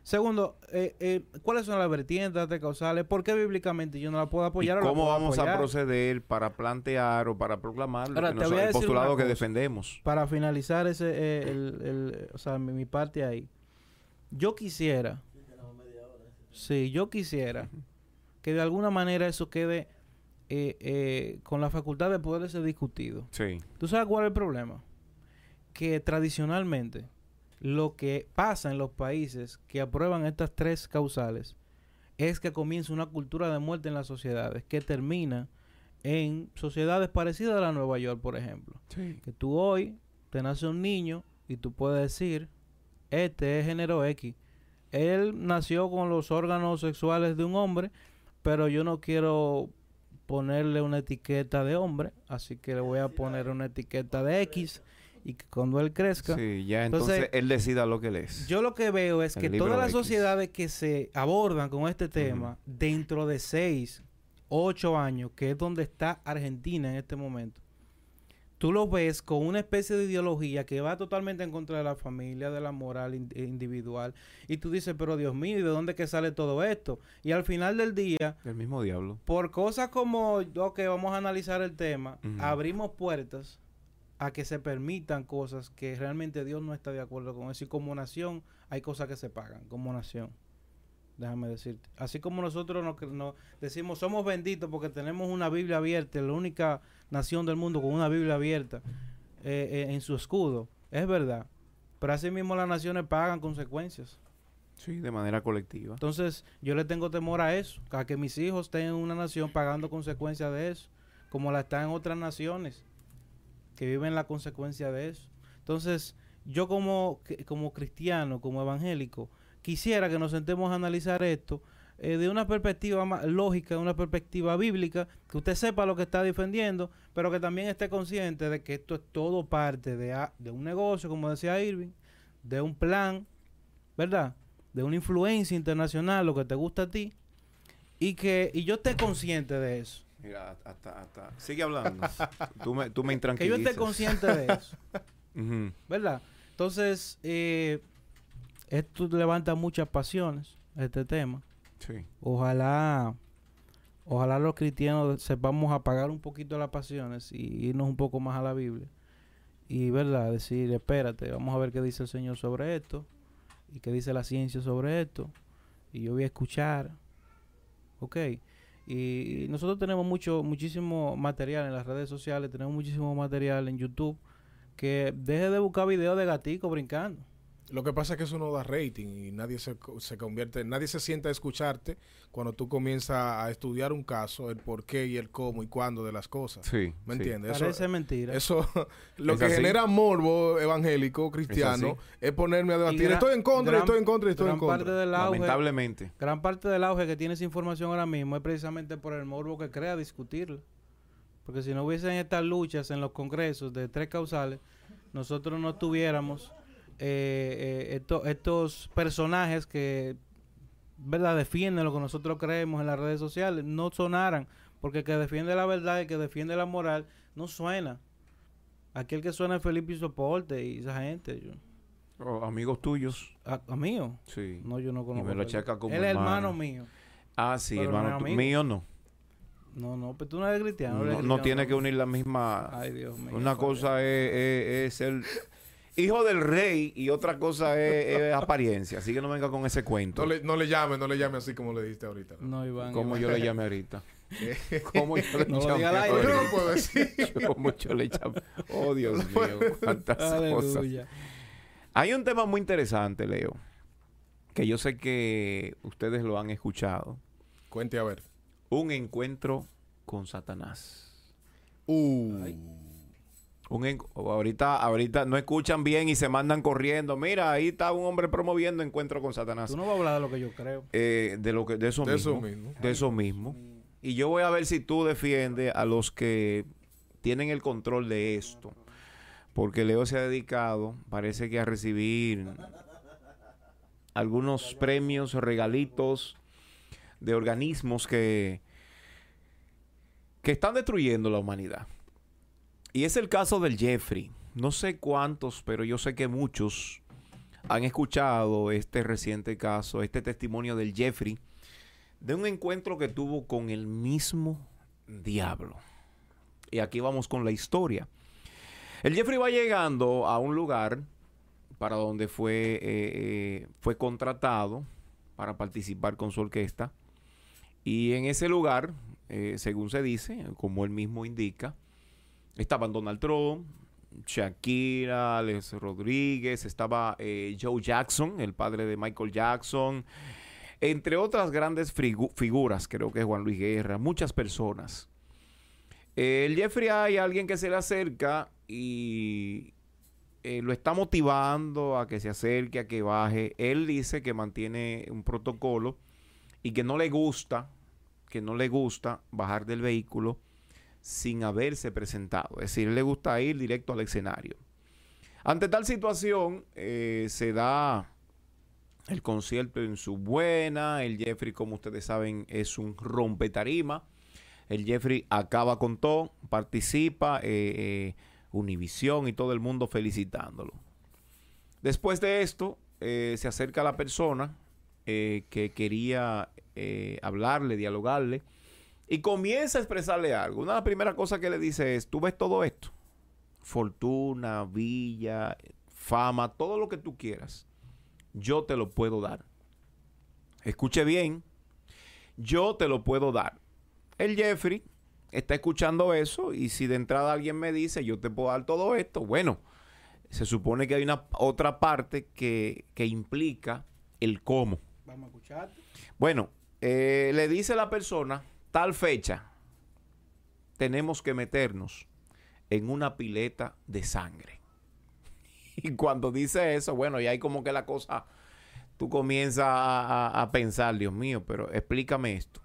Segundo, eh, eh, cuáles son las vertientes de causales, por qué bíblicamente yo no la puedo ¿Y apoyar o la cómo puedo vamos a proceder para plantear o para proclamar lo Ahora, que te nos- voy a el postulado que defendemos? Para finalizar ese, eh, el, el- o sea, mi, mi parte ahí. Yo quisiera, sí, yo quisiera que de alguna manera eso quede eh, eh, con la facultad de poder ser discutido. Sí. ¿Tú sabes cuál es el problema? Que tradicionalmente lo que pasa en los países que aprueban estas tres causales es que comienza una cultura de muerte en las sociedades que termina en sociedades parecidas a la Nueva York, por ejemplo. Sí. Que tú hoy te nace un niño y tú puedes decir, este es género X. Él nació con los órganos sexuales de un hombre, pero yo no quiero ponerle una etiqueta de hombre, así que le voy a poner una etiqueta de X y que cuando él crezca, Sí, ya entonces, Entonces, él decida lo que él es. yo lo que veo es que todas las X. sociedades que se abordan con este tema, dentro de seis, ocho años, que es donde está Argentina en este momento, tú lo ves con una especie de ideología que va totalmente en contra de la familia, de la moral in- individual. Y tú dices, pero Dios mío, ¿y de dónde que sale todo esto? Y al final del día, El mismo diablo. por cosas como, ok, vamos a analizar el tema, abrimos puertas a que se permitan cosas que realmente Dios no está de acuerdo con eso. Y como nación, hay cosas que se pagan, como nación. Déjame decirte. Así como nosotros nos, nos decimos, somos benditos porque tenemos una Biblia abierta, la única nación del mundo con una Biblia abierta eh, eh, en su escudo. Es verdad. Pero así mismo las naciones pagan consecuencias. Sí, de manera colectiva. Entonces, yo le tengo temor a eso, a que mis hijos estén en una nación pagando consecuencias de eso, como la están en otras naciones que viven la consecuencia de eso. Entonces, yo como, como cristiano, como evangélico, quisiera que nos sentemos a analizar esto eh, de una perspectiva más lógica, de una perspectiva bíblica, que usted sepa lo que está defendiendo, pero que también esté consciente de que esto es todo parte de, de un negocio, como decía Irving, de un plan, ¿verdad? De una influencia internacional, lo que te gusta a ti, y que y yo esté consciente de eso. Mira, hasta, hasta... Sigue hablando. tú me, tú me Que yo esté consciente de eso. ¿verdad? Entonces, eh, esto levanta muchas pasiones, este tema. Sí. Ojalá, ojalá los cristianos sepamos apagar un poquito las pasiones y irnos un poco más a la Biblia. Y, ¿verdad? Decir, espérate, vamos a ver qué dice el Señor sobre esto y qué dice la ciencia sobre esto. Y yo voy a escuchar. Ok. Y nosotros tenemos mucho, muchísimo material en las redes sociales, tenemos muchísimo material en YouTube. Que deje de buscar videos de gatico brincando. Lo que pasa es que eso no da rating y nadie se, co- se convierte, nadie se sienta a escucharte cuando tú comienzas a estudiar un caso, el por qué y el cómo y cuándo de las cosas. Sí. ¿Me sí. entiendes? Parece Eso, mentira. eso *laughs* lo Es que así. genera morbo evangélico cristiano es, ponerme a debatir. gran- estoy en contra, gran- estoy en contra, estoy en gran parte contra. del auge, Lamentablemente. gran parte del auge que tiene esa información ahora mismo es precisamente por el morbo que crea discutirla. Porque si no hubiesen estas luchas en los congresos de tres causales, nosotros no tuviéramos eh, eh, esto- estos personajes que verdad defienden lo que nosotros creemos en las redes sociales, no sonaran, porque el que defiende la verdad y el que defiende la moral no suena. Aquel que suena es Felipe y Soporte y esa gente. Yo, Oh, amigos tuyos. a, a mío. Sí. No, yo no conozco. me lo a Felipe. checa como Él es hermano hermano. mío. Ah, sí, Pero no hermano. amigo. mío no. No, no, pero tú no eres cristiano. No, eres no tiene que unir la misma. Ay, Dios mío. Una cosa es, es- es ser hijo del rey y otra cosa es, es apariencia. Así que no venga con ese cuento. No le, no le llame, no le llame así como le dijiste ahorita. No, Iván. Como Iván. yo le llame ahorita. *laughs* ¿Cómo yo le No no lo puedo decir. *laughs* Como yo le llame. Oh, Dios mío. Cuántas cosas. Aleluya. Hay un tema muy interesante, Leo. Que yo sé que ustedes lo han escuchado. Cuente a ver. Un encuentro con Satanás. Uh. Un ahorita, ahorita no escuchan bien y se mandan corriendo. Mira, ahí está un hombre promoviendo encuentro con Satanás. Tú no vas a hablar de lo que yo creo. Eh, de lo que, de eso De mismo. eso mismo. De eso mismo. Y yo voy a ver si tú defiendes a los que tienen el control de esto. Porque Leo se ha dedicado, parece que a recibir algunos premios, regalitos de organismos que, que están destruyendo la humanidad. Y es el caso del Jeffrey. No sé cuántos, pero yo sé que muchos han escuchado este reciente caso, este testimonio del Jeffrey, de un encuentro que tuvo con el mismo diablo. Y aquí vamos con la historia. El Jeffrey va llegando a un lugar para donde fue, eh, eh, fue contratado para participar con su orquesta. Y en ese lugar, eh, según se dice, como él mismo indica, estaban Donald Trump, Shakira, Alex Rodríguez, estaba eh, Joe Jackson, el padre de Michael Jackson, entre otras grandes figuras, creo que es Juan Luis Guerra, muchas personas. Jeffrey hay alguien que se le acerca y eh, lo está motivando a que se acerque, a que baje. Él dice que mantiene un protocolo y que no le gusta, que no le gusta bajar del vehículo sin haberse presentado. Es decir, le gusta ir directo al escenario. Ante tal situación, eh, se da el concierto en su buena. El Jeffrey, como ustedes saben, es un rompetarima. El Jeffrey acaba con todo, participa, eh, eh, Univisión y todo el mundo felicitándolo. Después de esto, eh, se acerca la persona eh, que quería hablarle, dialogarle, y comienza a expresarle algo. Una de las primeras cosas que le dice es, tú ves todo esto, fortuna, villa, fama, todo lo que tú quieras, yo te lo puedo dar. Escuche bien, yo te lo puedo dar. El Jeffrey está escuchando eso y si de entrada alguien me dice, yo te puedo dar todo esto, bueno, se supone que hay una otra parte que, que implica el cómo. Vamos a escucharte. Bueno, eh, le dice la persona, tal fecha, tenemos que meternos en una pileta de sangre. *laughs* Y cuando dice eso, bueno, y hay como que la cosa, tú comienzas a, pensar, Dios mío, pero explícame esto.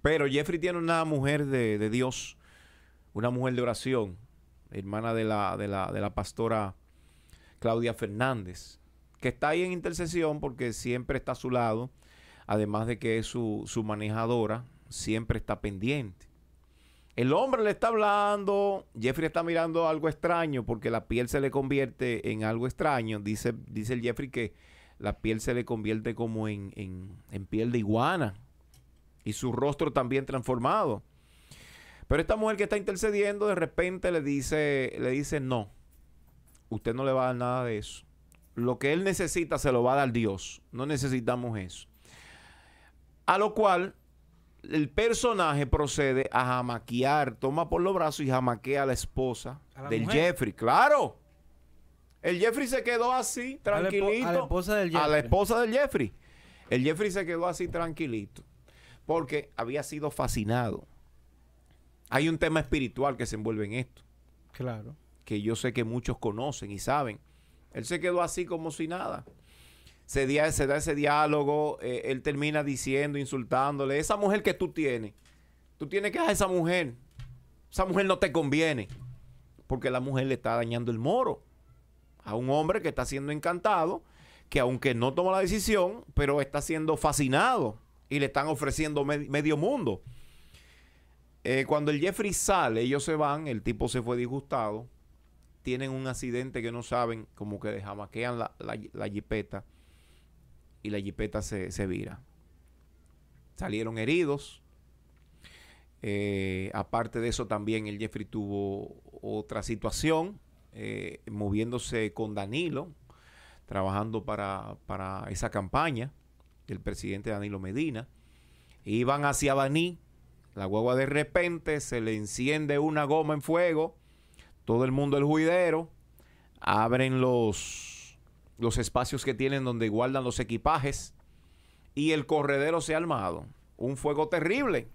Pero Jeffrey tiene una mujer de, de Dios, una mujer de oración, hermana de la, de la, de la pastora Claudia Fernández, que está ahí en intercesión porque siempre está a su lado, además de que es su, su manejadora, siempre está pendiente. El hombre le está hablando, Jeffrey está mirando algo extraño porque la piel se le convierte en algo extraño. Dice, dice el Jeffrey que la piel se le convierte como en, en- en piel de iguana y su rostro también transformado. Pero esta mujer que está intercediendo de repente le dice, le dice no, usted no le va a dar nada de eso. Lo que él necesita se lo va a dar Dios. No necesitamos eso. A lo cual el personaje procede a jamaquear, toma por los brazos y jamaquea a la esposa ¿A la del mujer? Jeffrey. Claro. El Jeffrey se quedó así, tranquilito. a la esposa del A la Jeffrey. esposa del Jeffrey. El Jeffrey se quedó así tranquilito. Porque había sido fascinado. Hay un tema espiritual que se envuelve en esto Claro. que yo sé que muchos conocen y saben. Él se quedó así como si nada. Se, da ese diálogo, eh, él termina diciendo, insultándole, esa mujer que tú tienes, tú tienes que a esa mujer, esa mujer no te conviene. porque la mujer le está dañando el moro a un hombre que está siendo encantado, que aunque no toma la decisión, pero está siendo fascinado y le están ofreciendo me- medio mundo. Eh, cuando el Jeffrey sale, ellos se van, el tipo se fue disgustado, tienen un accidente que no saben, como que jamaquean la, la, la jipeta y la jipeta se, se vira. Salieron heridos. Eh, aparte de eso, también el Jeffrey tuvo otra situación, eh, moviéndose con Danilo, trabajando para, para esa campaña del presidente Danilo Medina. Iban hacia Baní, la guagua de repente se le enciende una goma en fuego, todo el mundo el juidero, abren los, los espacios que tienen donde guardan los equipajes y el corredero se ha armado. Un fuego terrible.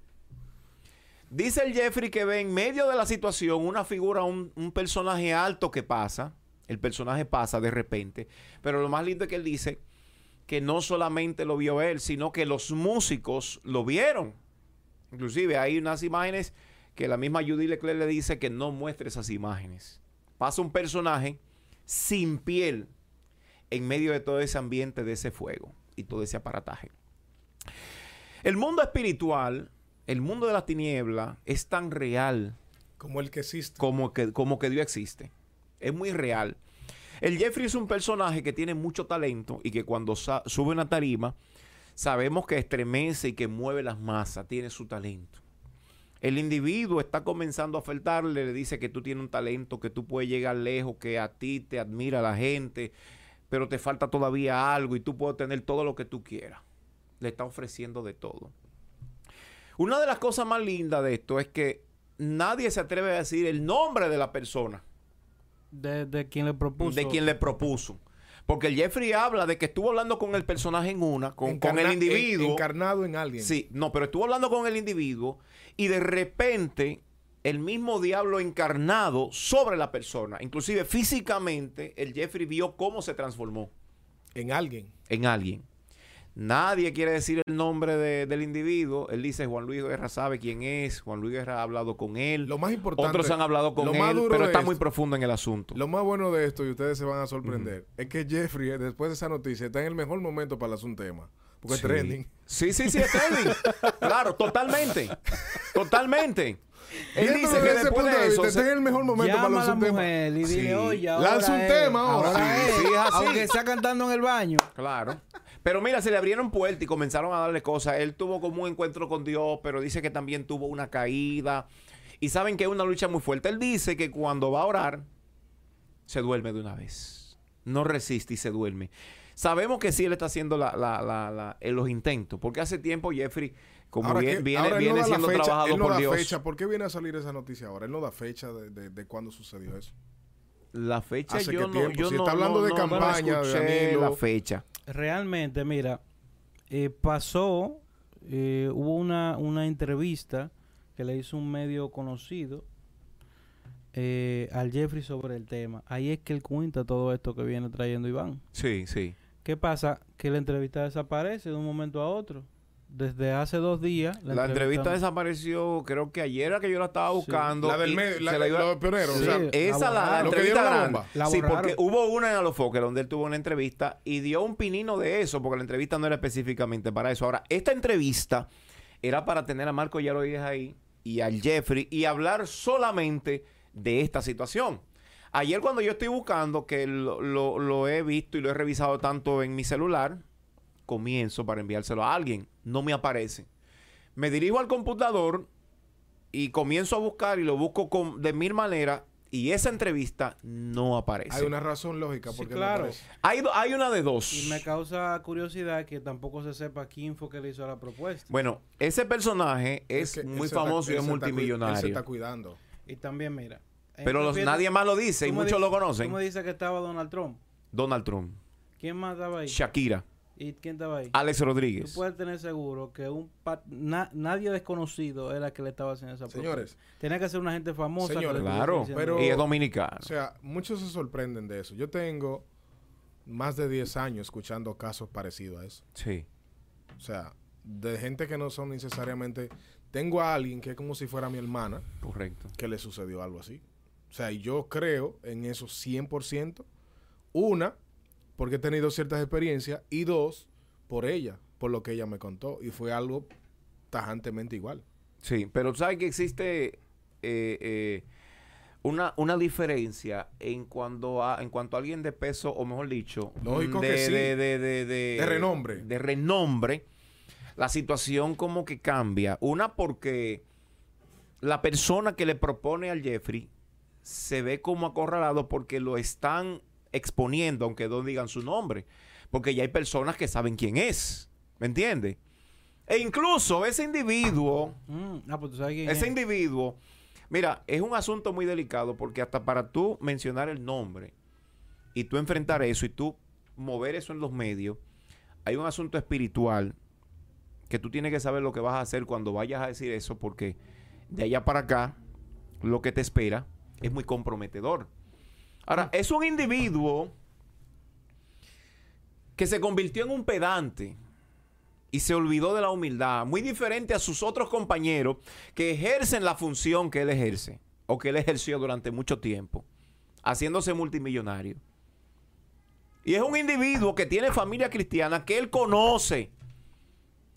Dice el Jeffrey que ve en medio de la situación una figura, un, personaje alto que pasa. El personaje pasa de repente. Pero lo más lindo es que él dice que no solamente lo vio él, sino que los músicos lo vieron. Inclusive hay unas imágenes que la misma Judy Leclerc le dice que no muestre esas imágenes. Pasa un personaje sin piel en medio de todo ese ambiente de ese fuego y todo ese aparataje. El mundo espiritual, el mundo de las tinieblas, es tan real Como el que existe. como que, como que Dios existe. Es muy real. El Jeffrey es un personaje que tiene mucho talento y que cuando sube una tarima, sabemos que estremece y que mueve las masas, tiene su talento. El individuo está comenzando a faltarle, le dice que tú tienes un talento, que tú puedes llegar lejos, que a ti te admira la gente, pero te falta todavía algo y tú puedes tener todo lo que tú quieras. Le está ofreciendo de todo. Una de las cosas más lindas de esto es que nadie se atreve a decir el nombre de la persona, De, de quien le propuso. de quien le propuso. Porque el Jeffrey habla de que estuvo hablando con el personaje en una, con, con el individuo. en- encarnado en alguien. Sí, no, pero estuvo hablando con el individuo y de repente el mismo diablo encarnado sobre la persona. Inclusive físicamente el Jeffrey vio cómo se transformó En alguien. en alguien. Nadie quiere decir el nombre de- del individuo. Él dice Juan Luis Guerra sabe quién es. Juan Luis Guerra ha hablado con él. Lo más importante. Otros han hablado con lo más él, pero está esto- muy profundo en el asunto. Lo más bueno de esto, y ustedes se van a sorprender, es que Jeffrey, eh, después de esa noticia, está en el mejor momento para hacer un tema. Porque Sí. es trending. Sí, sí, sí, es trending. *laughs* claro, totalmente. Totalmente. Él dice que después de eso... está en el mejor momento para lanzar un tema. y dile, oye, Lanza un es, tema ahora. es, es. Aunque sea cantando en el baño. Claro. Pero mira, se le abrieron puertas y comenzaron a darle cosas. Él tuvo como un encuentro con Dios, pero dice que también tuvo una caída. Y saben que es una lucha muy fuerte. Él dice que cuando va a orar, se duerme de una vez. No resiste y se duerme. Sabemos que sí él está haciendo la- la- la- la- los intentos, porque hace tiempo Jeffrey, como Ahora bien- que- viene, ahora no viene la siendo fecha, trabajado él no por da Dios. fecha. ¿Por qué viene a salir esa noticia ahora? Él no da fecha de, de, de cuándo sucedió eso. La fecha ¿Hace yo qué no, yo Si no, está hablando no- de no- no la campaña, de la fecha. Realmente, mira, eh, pasó, eh, hubo una, una entrevista que le hizo un medio conocido eh, al Jeffrey sobre el tema. Ahí es que él cuenta todo esto que viene trayendo Iván. Sí, sí. ¿Qué pasa? Que la entrevista desaparece de un momento a otro. Desde hace dos días. La, entrevista desapareció, creo que ayer era que yo la estaba Sí. buscando. La del medio, la, la iba- los pioneros. Sí. o sea, Esa, la, la borraron. Lo que entrevista la grande. bomba. La sí, porque hubo una en Alofoque donde él tuvo una entrevista y dio un pinino de eso, porque la entrevista no era específicamente para eso. Ahora, esta entrevista era para tener a Marco Yaroides ahí y al Jeffrey y hablar solamente de esta situación. Ayer cuando yo estoy buscando, que lo, lo- lo he visto y lo he revisado tanto en mi celular, comienzo para enviárselo a alguien. No me aparece. Me dirijo al computador y comienzo a buscar y lo busco con, de mil maneras y esa entrevista no aparece. Hay una razón lógica Sí, porque claro. Hay, hay una de dos. Y me causa curiosidad que tampoco se sepa quién fue que le hizo la propuesta. Bueno, ese personaje es, que muy está- famoso y es Él se multimillonario. está cuidando. Y también, mira. Pero los- nadie más lo dice y muchos lo conocen. Tú me dices que estaba Donald Trump. Donald Trump, ¿Quién más estaba ahí? Shakira, ¿Y quién estaba ahí? Alex Tú Rodríguez. puedes tener seguro que un na- nadie desconocido era el que le estaba haciendo esa propuesta. Señores, Tenía que ser una gente famosa. Señores, Claro, pero- y es dominicano. o sea, muchos se sorprenden de eso. Yo tengo más de 10 años escuchando casos parecidos a eso. sí. O sea, de gente que no son necesariamente... Tengo a alguien que es como si fuera mi hermana Correcto. que le sucedió algo así. sea, yo creo en eso 100%. Una, porque he tenido ciertas experiencias. Y dos, por ella, por lo que ella me contó. Y fue algo tajantemente igual. Sí, pero sabes que existe eh, eh, una, una diferencia en cuando a, en cuanto a alguien de peso, o mejor dicho, Lógico de, que sí. de, de, de, de- De renombre. De renombre, la situación como que cambia. Una porque la persona que le propone al Jeffrey se ve como acorralado porque lo están exponiendo, aunque no digan su nombre. Porque ya hay personas que saben quién es. ¿Me entiendes? E incluso ese individuo Mm, ah, pues ese es. individuo, mira, es un asunto muy delicado porque hasta para tú mencionar el nombre y tú enfrentar eso y tú mover eso en los medios, hay un asunto espiritual que tú tienes que saber lo que vas a hacer cuando vayas a decir eso porque de allá para acá lo que te espera es muy comprometedor. Ahora, es un individuo que se convirtió en un pedante y se olvidó de la humildad, muy diferente a sus otros compañeros que ejercen la función que él ejerce o que él ejerció durante mucho tiempo, haciéndose multimillonario. Y es un individuo que tiene familia cristiana que él conoce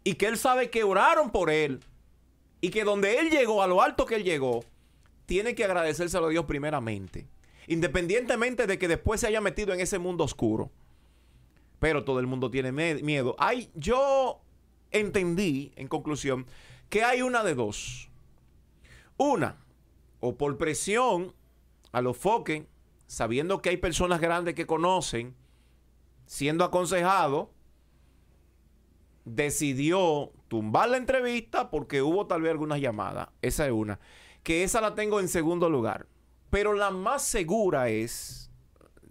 y que él sabe que oraron por él y que donde él llegó, a lo alto que él llegó, tiene que agradecérselo a Dios primeramente, independientemente de que después se haya metido en ese mundo oscuro. Pero todo el mundo tiene miedo. Hay, yo entendí, en conclusión, que hay una de dos. Una, o por presión a los foques, sabiendo que hay personas grandes que conocen, siendo aconsejado, decidió tumbar la entrevista porque hubo tal vez algunas llamadas. Esa es una. Que esa la tengo en segundo lugar. Pero la más segura es,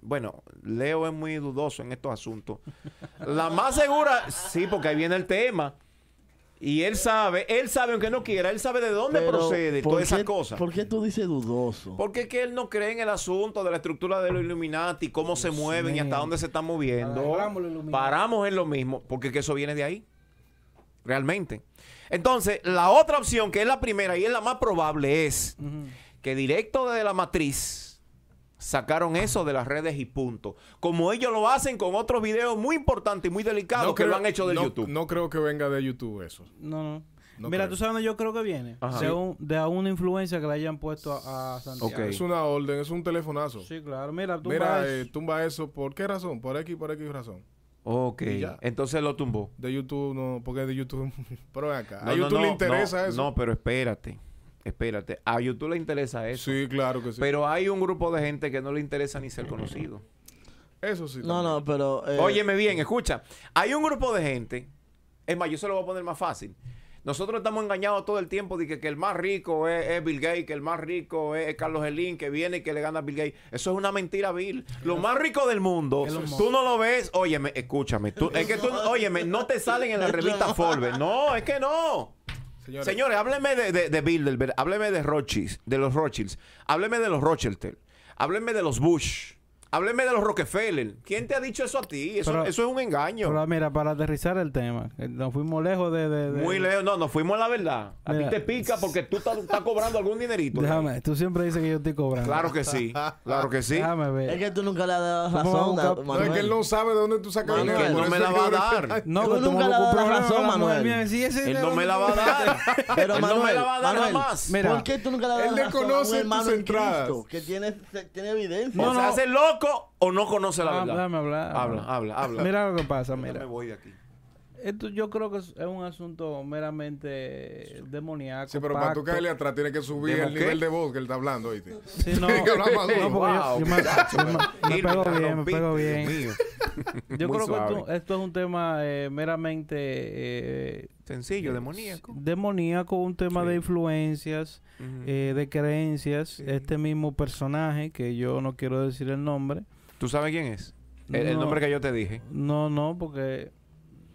bueno, Leo es muy dudoso en estos asuntos. La más segura, sí, porque ahí viene el tema. Y él sabe, él sabe, aunque no quiera, él sabe de dónde Pero, procede ¿por todas esas cosas. ¿Por qué tú dices dudoso? Porque es que él no cree en el asunto de la estructura de los Illuminati, cómo se mueven y hasta dónde se están moviendo. Paramos en lo mismo, porque es que eso viene de ahí. Realmente. Entonces, la otra opción, que es la primera y es la más probable, es. Que directo de la matriz sacaron eso de las redes y punto. Como ellos lo hacen con otros videos muy importantes y muy delicados que creo- lo han hecho de no- YouTube. No creo que venga de YouTube eso. No, no. No Mira, creo. tú sabes dónde yo creo que viene. Ajá. De, un- de una influencia que le hayan puesto a, a Santiago. Es una orden, es un telefonazo. Sí, claro. Mira, tú Mira, vas- eh, tumba eso. ¿Por qué razón? Por X, por X razón. Ok. Entonces lo tumbó. De YouTube no, porque de YouTube. *laughs* pero ven acá. No, ¿A no, YouTube no, le interesa no, eso? No, pero espérate. Espérate. A YouTube le interesa eso. Sí, claro que sí. Pero hay un grupo de gente que no le interesa ni ser conocido. eso sí. No, también. no, pero... eh, Óyeme bien, escucha. Hay un grupo de gente. Es más, yo se lo voy a poner más fácil. Nosotros estamos engañados todo el tiempo de que, que el más rico es, es Bill Gates, que el más rico es, Carlos Elín, que viene y que le gana a Bill Gates. Eso es una mentira, Bill. Lo más rico del mundo, tú no lo ves. Óyeme, escúchame. Tú, es que tú, óyeme, no te salen en la *laughs* revista Forbes. No, es que no. Señores, Señores, hábleme de, de, de Bilderberg, hábleme de Rothschild, de los Rothschilds, hábleme de los Rothschild, hábleme de los Bush, hábleme de los Rockefeller. ¿Quién te ha dicho eso a ti? Eso, Pero- eso es un engaño. Pero mira, para aterrizar el tema, que nos fuimos lejos de... de- de- Muy lejos, no, nos fuimos a la verdad. A Mira. ti te pica porque tú estás, estás cobrando algún dinerito. Déjame, tú siempre dices que yo estoy cobrando. Claro que sí, claro que sí. Déjame ver. Es que tú nunca le has dado razón, no, es que él no sabe de dónde tú sacas dinero. Él no me la va a dar. No, Tú nunca le has dado razón, Manuel. Él no me la va a dar. Pero Él no me la va a dar jamás. Mira. ¿Por qué tú nunca le has dado Él razón a desconoce tus en entradas. Que tiene, tiene evidencia? No, se no. hace loco o no conoce la Ah, verdad. déjame hablar. Habla, habla, habla. Mira lo que pasa, Yo me mira. voy de aquí. Esto yo creo que es es un asunto meramente demoníaco. Sí, pero para tú caerle atrás tienes que subir ¿Demo el qué? nivel de voz que él está hablando, ¿oíste? *laughs* Sí, no, Tiene *laughs* que hablar más *laughs* duro. no, porque yo- Wow, yo, me, yo me- me pego bien, me pego bien. mío. Yo Muy creo que esto, esto es un tema eh, meramente eh, Sencillo, demoníaco. demoníaco, un tema Sí. de influencias, eh, de creencias. Sí. Este mismo personaje, que yo no quiero decir el nombre. ¿Tú sabes quién es? El, el No. nombre que yo te dije. No, no, porque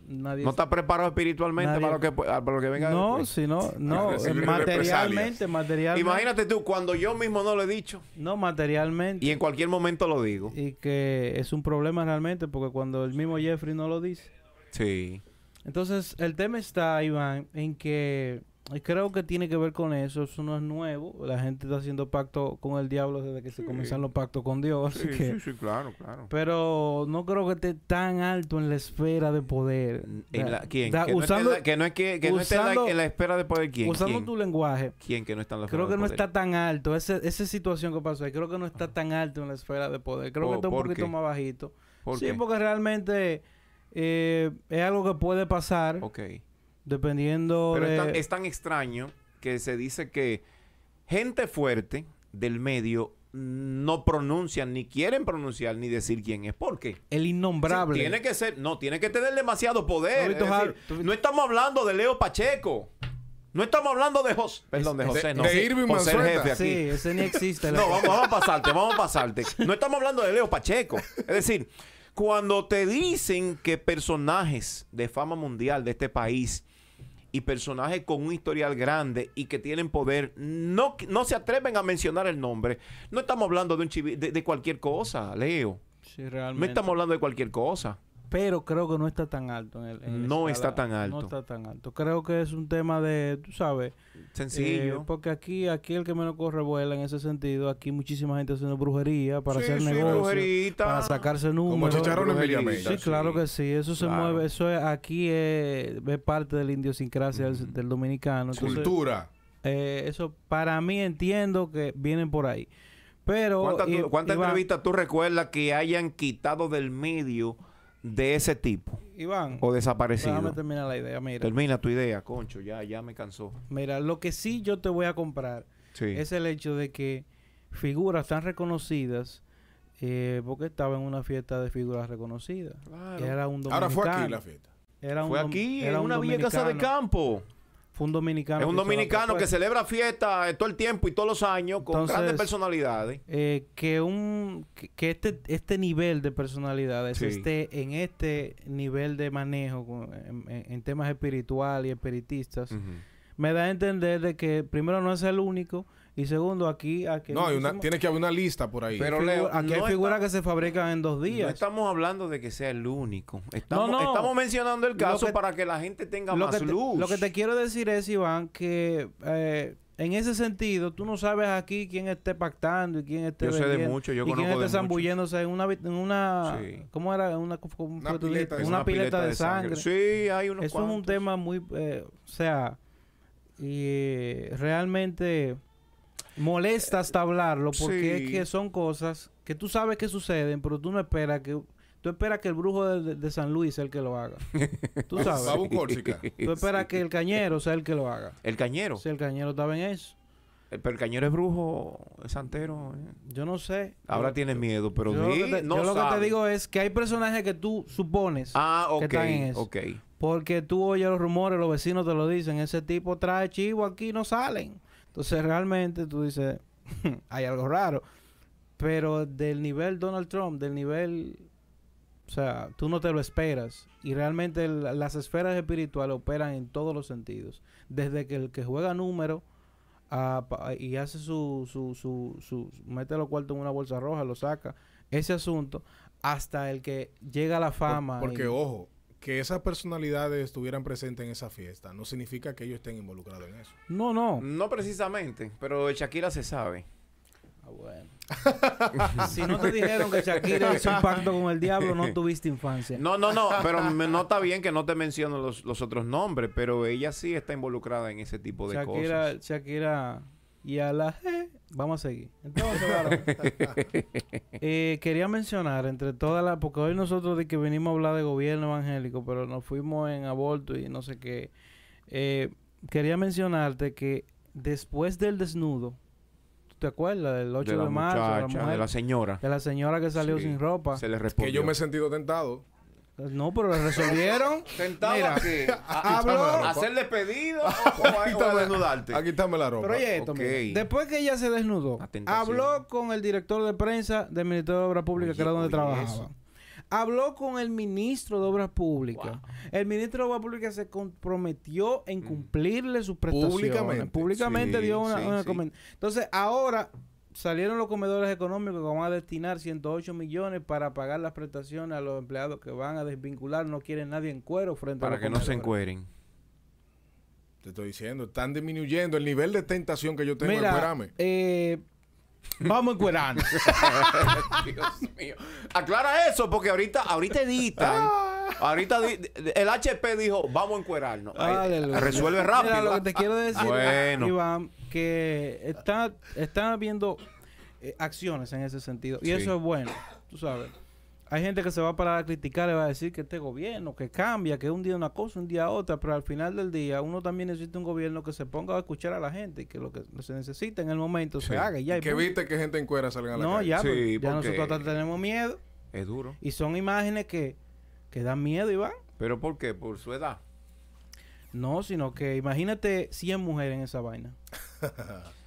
nadie... ¿No estás preparado espiritualmente Nadie- para lo, que, para lo que venga no, después? si no, eh, materialmente, materialmente. Imagínate tú, cuando yo mismo no lo he dicho No, materialmente. y en cualquier momento lo digo. y que es un problema realmente porque cuando el mismo Jeffrey no lo dice. Sí. Entonces, el tema está, Iván, en que Y creo que tiene que ver con eso. Eso no es nuevo. La gente está haciendo pacto con el diablo desde que se comienzan los pactos con Dios. Sí, que- sí, sí, claro, claro. Pero no creo que esté tan alto en la esfera de poder. ¿En la- ¿Quién? da- que, no usando la- que no es que, que no esté en la- usando- en la, espera de poder. ¿Quién? usando ¿Quién? tu lenguaje. ¿Quién que no está en la Creo esfera que de no poder? está tan alto. Ese, esa situación que pasó ahí, creo que no está tan alto en la esfera de poder. Creo Oh, que está un ¿por poquito qué? más bajito. ¿Por sí, qué? porque realmente eh, es algo que puede pasar Ok. Dependiendo Pero de... es tan, es tan extraño que se dice que gente fuerte del medio no pronuncian, ni quieren pronunciar, ni decir quién es. ¿Por qué? El innombrable. Sí, tiene que ser, no, tiene que tener demasiado poder. ¿Tú has visto Es Har- decir, tú has visto- no estamos hablando de Leo Pacheco. No estamos hablando de José. Perdón, de es- José, de- no. de Irving José el jefe aquí. Sí, ese ni existe. No, vamos, vamos a pasarte, vamos a pasarte. *laughs* No estamos hablando de Leo Pacheco. Es decir, cuando te dicen que personajes de fama mundial de este país y personajes con un historial grande y que tienen poder, no, no se atreven a mencionar el nombre. No estamos hablando de, un de, de cualquier cosa, Leo. Sí, No estamos hablando de cualquier cosa. Pero creo que no está tan alto. En el, en No escala. está tan alto. No está tan alto. Creo que es un tema de, tú sabes, Sencillo. Eh, porque aquí, aquí el que menos corre vuela en ese sentido. Aquí muchísima gente haciendo brujería para Sí, hacer sí, negocios, brujerita. para sacarse números. brujerita, Villamella. Sí, claro que sí. Eso se mueve. Eso es, aquí es, es parte de la idiosincrasia del- del, dominicano. Entonces, Cultura. eh, eso para mí entiendo que vienen por ahí. Pero ¿Cuántas entrevistas tú recuerdas que hayan quitado del medio de ese tipo Iván, o desaparecido? déjame terminar la idea. Mira, Termina tu idea, concho, ya, ya me cansó. mira, lo que sí yo te voy a comprar Sí. es el hecho de que figuras tan reconocidas, eh, porque estaba en una fiesta de figuras reconocidas. Claro. Era un dominicano. Ahora fue aquí la fiesta. Era un Fue aquí, era en un una vieja casa de dominicano. campo. Fue un dominicano. es un que dominicano que celebra fiestas eh, todo el tiempo y todos los años con Entonces, grandes personalidades. Eh, que un que, este este nivel de personalidades Sí. esté en este nivel de manejo en, temas espirituales y espiritistas me da a entender de que primero no es el único y segundo aquí aquí No, hay una, tiene que haber una lista por ahí. Pero, Leo, aquí no hay figuras que se fabrican en dos No días estamos hablando de que sea el único. Estamos, no. estamos mencionando el caso que- para que la gente tenga lo más que, te, luz. lo que te quiero decir es, Iván, que eh, en ese sentido, tú no sabes aquí quién esté pactando y quién esté Yo sé de mucho, yo y quién conozco de esté mucho. zambulléndose en una, en una Sí. ¿cómo era? Una, ¿cómo Una pileta una pileta, de sangre. Sí, hay unos Eso es un tema muy, eh, o sea, y eh, realmente molesta hasta hablarlo porque sí. es que son cosas que tú sabes que suceden, pero tú no esperas que tú esperas que el brujo de, San Luis sea el que lo haga. Tú *laughs* sabes. Babu Córsica. Tú esperas que el cañero sea el que lo haga. El cañero. Si el cañero estaba en eso. Eh, Pero el cañero es brujo, es santero. eh. Yo no sé. Ahora Yo- tiene miedo, pero yo, lo di, que te, no yo lo que te digo es que hay personajes que tú supones Ah, que están en eso. ok. porque tú oyes los rumores, los vecinos te lo dicen, ese tipo trae chivo aquí no salen. Entonces realmente tú dices, *laughs* hay algo raro. Pero del nivel Donald Trump, del nivel, o sea, tú no te lo esperas. Y realmente el- las esferas espirituales operan en todos los sentidos. Desde que el que juega número a pa- y hace su, su, su, su, mete los cuartos en una bolsa roja, lo saca, ese asunto, hasta el que llega a la Por- fama. porque, y- ojo, que esas personalidades estuvieran presentes en esa fiesta no significa que ellos estén involucrados en eso. no, no. No precisamente, pero de Shakira se sabe. Ah, bueno. *laughs* si no te dijeron que Shakira hizo un pacto con el diablo, no *laughs* tuviste infancia. No, no, no, pero *laughs* me- no está bien que no te menciono los, los otros nombres, pero ella sí está involucrada en ese tipo de Shakira, cosas. Shakira y a la G, vamos a seguir. Entonces, claro, *laughs* eh, quería mencionar entre todas las, porque hoy nosotros de que venimos a hablar de gobierno evangélico, pero nos fuimos en aborto y no sé qué. Eh, quería mencionarte que después del desnudo, ¿tú te acuerdas del 8 De de, la marzo? de la muchacha, mujer, de la señora. de la señora que salió Sí, sin ropa. Se le respondió. Que yo me he sentido tentado. No, pero le resolvieron. *laughs* Sentado Mira, aquí, habló- a hacer despedido o a, o a desnudarte. Aquí está la ropa. Pero oye esto, Ok. mira. después que ella se desnudó, habló con el director de prensa del Ministerio de Obras Públicas, que era donde oye, trabajaba. eso. Habló con el ministro de Obras Públicas. El ministro de Obras Públicas se comprometió en cumplirle sus prestaciones. Públicamente. Públicamente Sí, dio una, sí, una sí. Entonces, ahora salieron los comedores económicos que van a destinar 108 millones para pagar las prestaciones a los empleados que van a desvincular. No quieren nadie en cuero frente a Para que no se encueren. Te estoy diciendo, están disminuyendo el nivel de tentación que yo tengo. Mira, eh, vamos a encuerarnos. *laughs* Dios mío. Aclara eso, porque ahorita, ahorita editan. *laughs* Ahorita di- el HP dijo, vamos a encuerarnos. Aleluya. resuelve rápido. Mira, lo que te quiero decir, Bueno. Iván, que está, está habiendo eh, acciones en ese sentido. Y Sí. eso es bueno, tú sabes. Hay gente que se va a parar a criticar y va a decir que este gobierno, que cambia, que un día una cosa, un día otra, pero al final del día uno también necesita un gobierno que se ponga a escuchar a la gente y que lo que se necesita en el momento Sí. se haga y ya. y que viste que gente en cuera salgan a la No, calle. ya, Sí, pues, ya porque- nosotros hasta tenemos miedo Es duro. y son imágenes que, que dan miedo, Iván. ¿Pero por qué? Por su edad. No, sino que imagínate 100 mujeres en esa vaina. *laughs*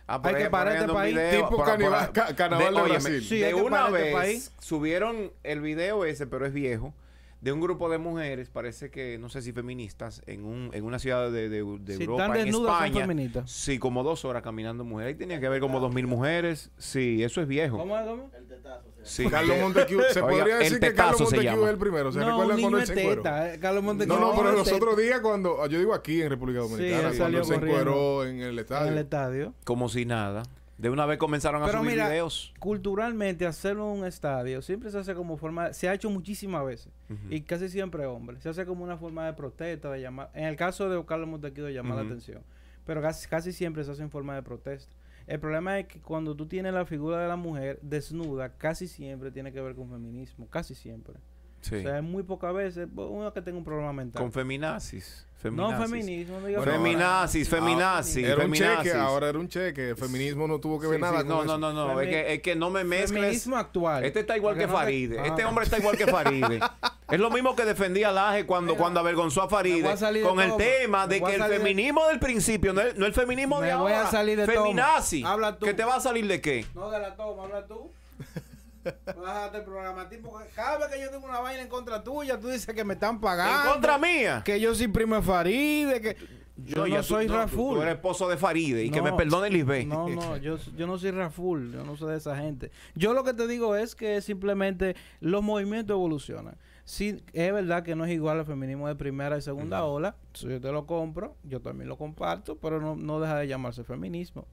Ah, Hay que parar este país. Tipo carnival- ca- carnaval de óyeme, Brasil. Sí, de una este vez país. subieron el video ese, pero es viejo, de un grupo de mujeres, parece que, no sé si feministas, en, un, en una ciudad de, de, de Si Europa, están en desnudas, son España. feministas. Sí, como dos horas caminando mujeres. Ahí tenía que haber como dos mil mujeres. Sí, eso es viejo. ¿Cómo es? ¿Cómo? El tetazo. Sí. Carlos Montecu, se Oiga, podría decir que Carlos Montecu es el primero. ¿Se no, un recuerdan niño cuando él se encueró? teta. eh, Carlos Montecu. No, no, pero los otros días cuando, yo digo aquí en República Dominicana, él cuando se encueró en el En estadio. el estadio. Como si nada. De una vez comenzaron a subir mira, videos. culturalmente hacerlo en un estadio siempre se hace como forma, se ha hecho muchísimas veces y casi siempre hombres. Se hace como una forma de protesta, de llamar, en el caso de Carlos Montequio de llamar la atención, pero casi, casi siempre se hace en forma de protesta. El problema es que cuando tú tienes la figura de la mujer desnuda, casi siempre tiene que ver con feminismo, casi siempre. Sí. O sea, es muy pocas veces pues, uno que tenga un problema mental. Con feminazis. no feminazis. feminismo, no diga Bueno, Feminazis, ahora- feminazis, Era un cheque, ahora era un cheque. El feminismo no tuvo que Sí, ver nada sí, con no, eso. no, no, no, es que, es que no me mezcles. Feminismo actual. Este está igual que no te- Faride. Ah. Este hombre está igual que Faride. *laughs* es lo mismo que defendía Laje cuando, Mira, cuando avergonzó a Faride a salir de con el todo. tema de que el de- feminismo del principio, no el, no el feminismo de Me voy ahora. a salir de todo. Feminazi. Habla tú. ¿Que te va a salir de qué? No de la toma, habla tú. *laughs* *laughs* Bájate el programa. Tipo, cada vez que yo tengo una vaina en contra tuya, tú dices que me están pagando. En contra mía. Que yo soy primo de Faride. Que yo no, soy no, Raful. Tú, eres esposo de Faride y que me perdone Lisbeth. No, no, *laughs* yo, yo no soy Raful, yo no soy de esa gente. Yo lo que te digo es que simplemente los movimientos evolucionan. Sí, es verdad que no es igual al feminismo de primera y segunda ola. Si yo te lo compro, yo también lo comparto, pero no, no deja de llamarse feminismo.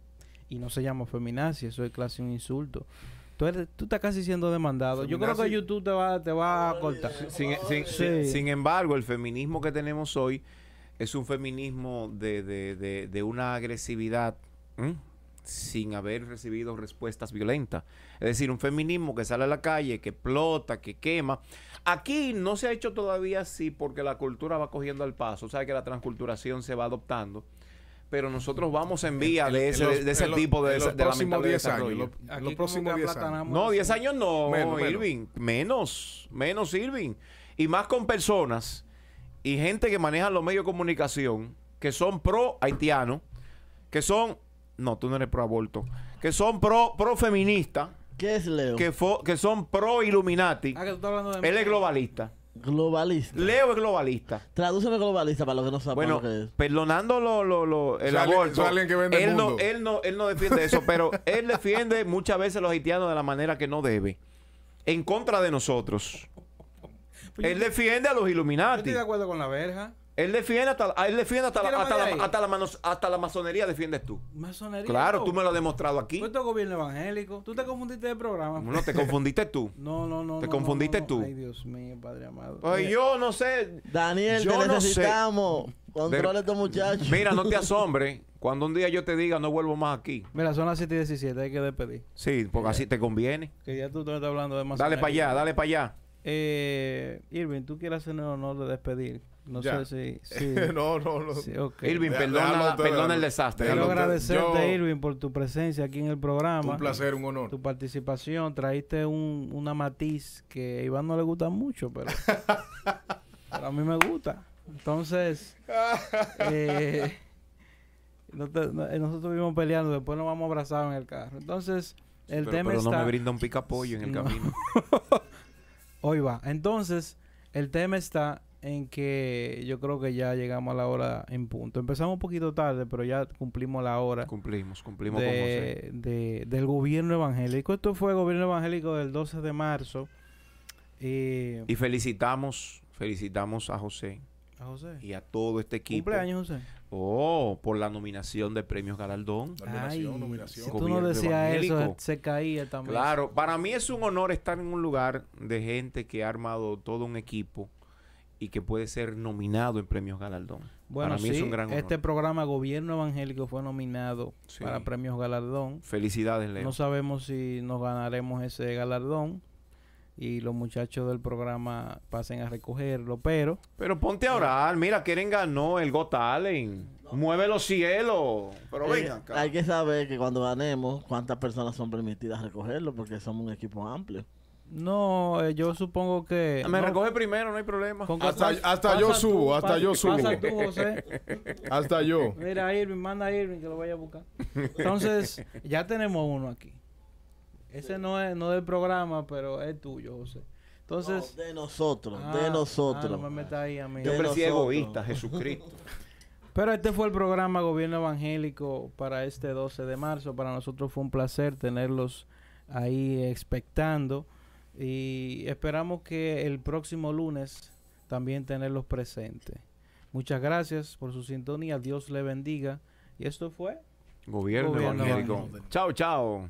Y no se llama feminazi, eso es casi un insulto. Tú, eres- tú estás casi siendo demandado. Yo creo que YouTube te va, te va a cortar. Sin, sin- Sí. sin- sin embargo, el feminismo que tenemos hoy es un feminismo de, de- de- de una agresividad ¿m? sin haber recibido respuestas violentas. Es decir, un feminismo que sale a la calle, que explota, que quema. Aquí no se ha hecho todavía así porque la cultura va cogiendo al paso. O sea que la transculturación se va adoptando. Pero nosotros vamos en vía En- de ese, los- de ese los- tipo de, los de próximos lamentable 10 años, desarrollo. lo- Aquí los próximos que 10 años. No, así. 10 años no, Menos. Irving. Menos, menos Irving. Y más con personas y gente que maneja los medios de comunicación que son pro haitianos, que son, no, tú no eres pro aborto, que son pro, pro feminista, ¿Qué es Leo? que, fo- que son pro Illuminati. Ah, que tú estás hablando de mí. Él es globalista. Globalista. Leo es globalista. Tradúceme globalista para los que no saben Bueno, lo que es. perdonando lo, lo, lo- el aborto, eso es alguien que vende el él, no, él, no, él no defiende eso, pero *laughs* él defiende muchas veces a los haitianos de la manera que no debe, en contra de nosotros. Él defiende a los Yo Illuminati. estoy de acuerdo con la verja. Él defiende hasta, él defiende hasta, la, ¿Quieres hasta, la, hasta, la manos- hasta la masonería defiendes tú. Masonería. Claro, no. tú me lo has demostrado aquí. Tú estás gobierno evangélico. Tú te confundiste de programa. No, te confundiste tú. *laughs* No, no, no. Te no, confundiste no, no. tú. Ay, Dios mío, Padre amado. Pues Mira, yo no sé. Daniel, Yo te no sé. necesitamos. Controla De- a estos muchachos. Mira, no te *laughs* asombres cuando un día yo te diga no vuelvo más aquí. Mira, son las 7 y 17, hay que despedir. Sí, porque así te conviene. Que ya tú te estás hablando de Dale masonería. para allá, dale para allá. Eh, Irving, tú quieres hacer el honor de despedir. No Ya. sé si. *laughs* sí. no, no, no. Sí, ok. Irving, Deja- perdona, el desastre. Quiero agradecerte, Yo- Irving, por tu presencia aquí en el programa. Un placer, un honor. Tu participación. Traíste un, una matiz que a Iván no le gusta mucho, pero, *laughs* pero a mí me gusta. Entonces, *laughs* eh, no te- no- eh, nosotros estuvimos peleando, después nos vamos abrazados en el carro. Entonces, el pero tema pero está... no me brinda un picapollo en el No. camino. Hoy va. Entonces, el tema está en que yo creo que ya llegamos a la hora en punto. Empezamos un poquito tarde, pero ya cumplimos la hora Cumplimos, cumplimos con José. de, de- del gobierno evangélico. Esto fue el gobierno evangélico del 12 de marzo. Eh, Y felicitamos, felicitamos a José A José. y a todo este equipo. Cumpleaños, José. Oh, por la nominación de premios Galardón. Nominación, Ay, nominación. Si tú no Gobierno decías eso, se caía también. Claro, para mí es un honor estar en un lugar de gente que ha armado todo un equipo y que puede ser nominado en premios Galardón. Bueno, para mí sí, es un gran honor. este programa Gobierno Evangélico fue nominado Sí. para premios galardón. Felicidades, Leo. No sabemos si nos ganaremos ese galardón y los muchachos del programa pasen a recogerlo, pero Pero ponte a orar. Mira, Keren ganó el Got Talent. Mueve los cielos. Pero Eh, venga acá. hay que saber que cuando ganemos, cuántas personas son permitidas recogerlo, porque somos un equipo amplio. No, eh, yo supongo que... Me no, recoge primero, no hay problema. con Hasta- pas- hasta yo subo, hasta pasa- yo subo. Pasa tú, José. *laughs* Hasta yo. Mira, Irving, manda a Irving que lo vaya a buscar. Entonces, ya tenemos uno aquí. Ese no es no del programa, pero es tuyo, José. Entonces, No, de nosotros, ah, de ah, nosotros. no me metas ahí a mí. Yo parecía egoísta, Jesucristo. *laughs* Pero este fue el programa Gobierno Evangélico para este 12 de marzo. Para nosotros fue un placer tenerlos ahí expectando y esperamos que el próximo lunes también tenerlos presentes. Muchas gracias por su sintonía. Dios le bendiga. Y esto fue Gobierno, Gobierno evangélico. Chao, chao.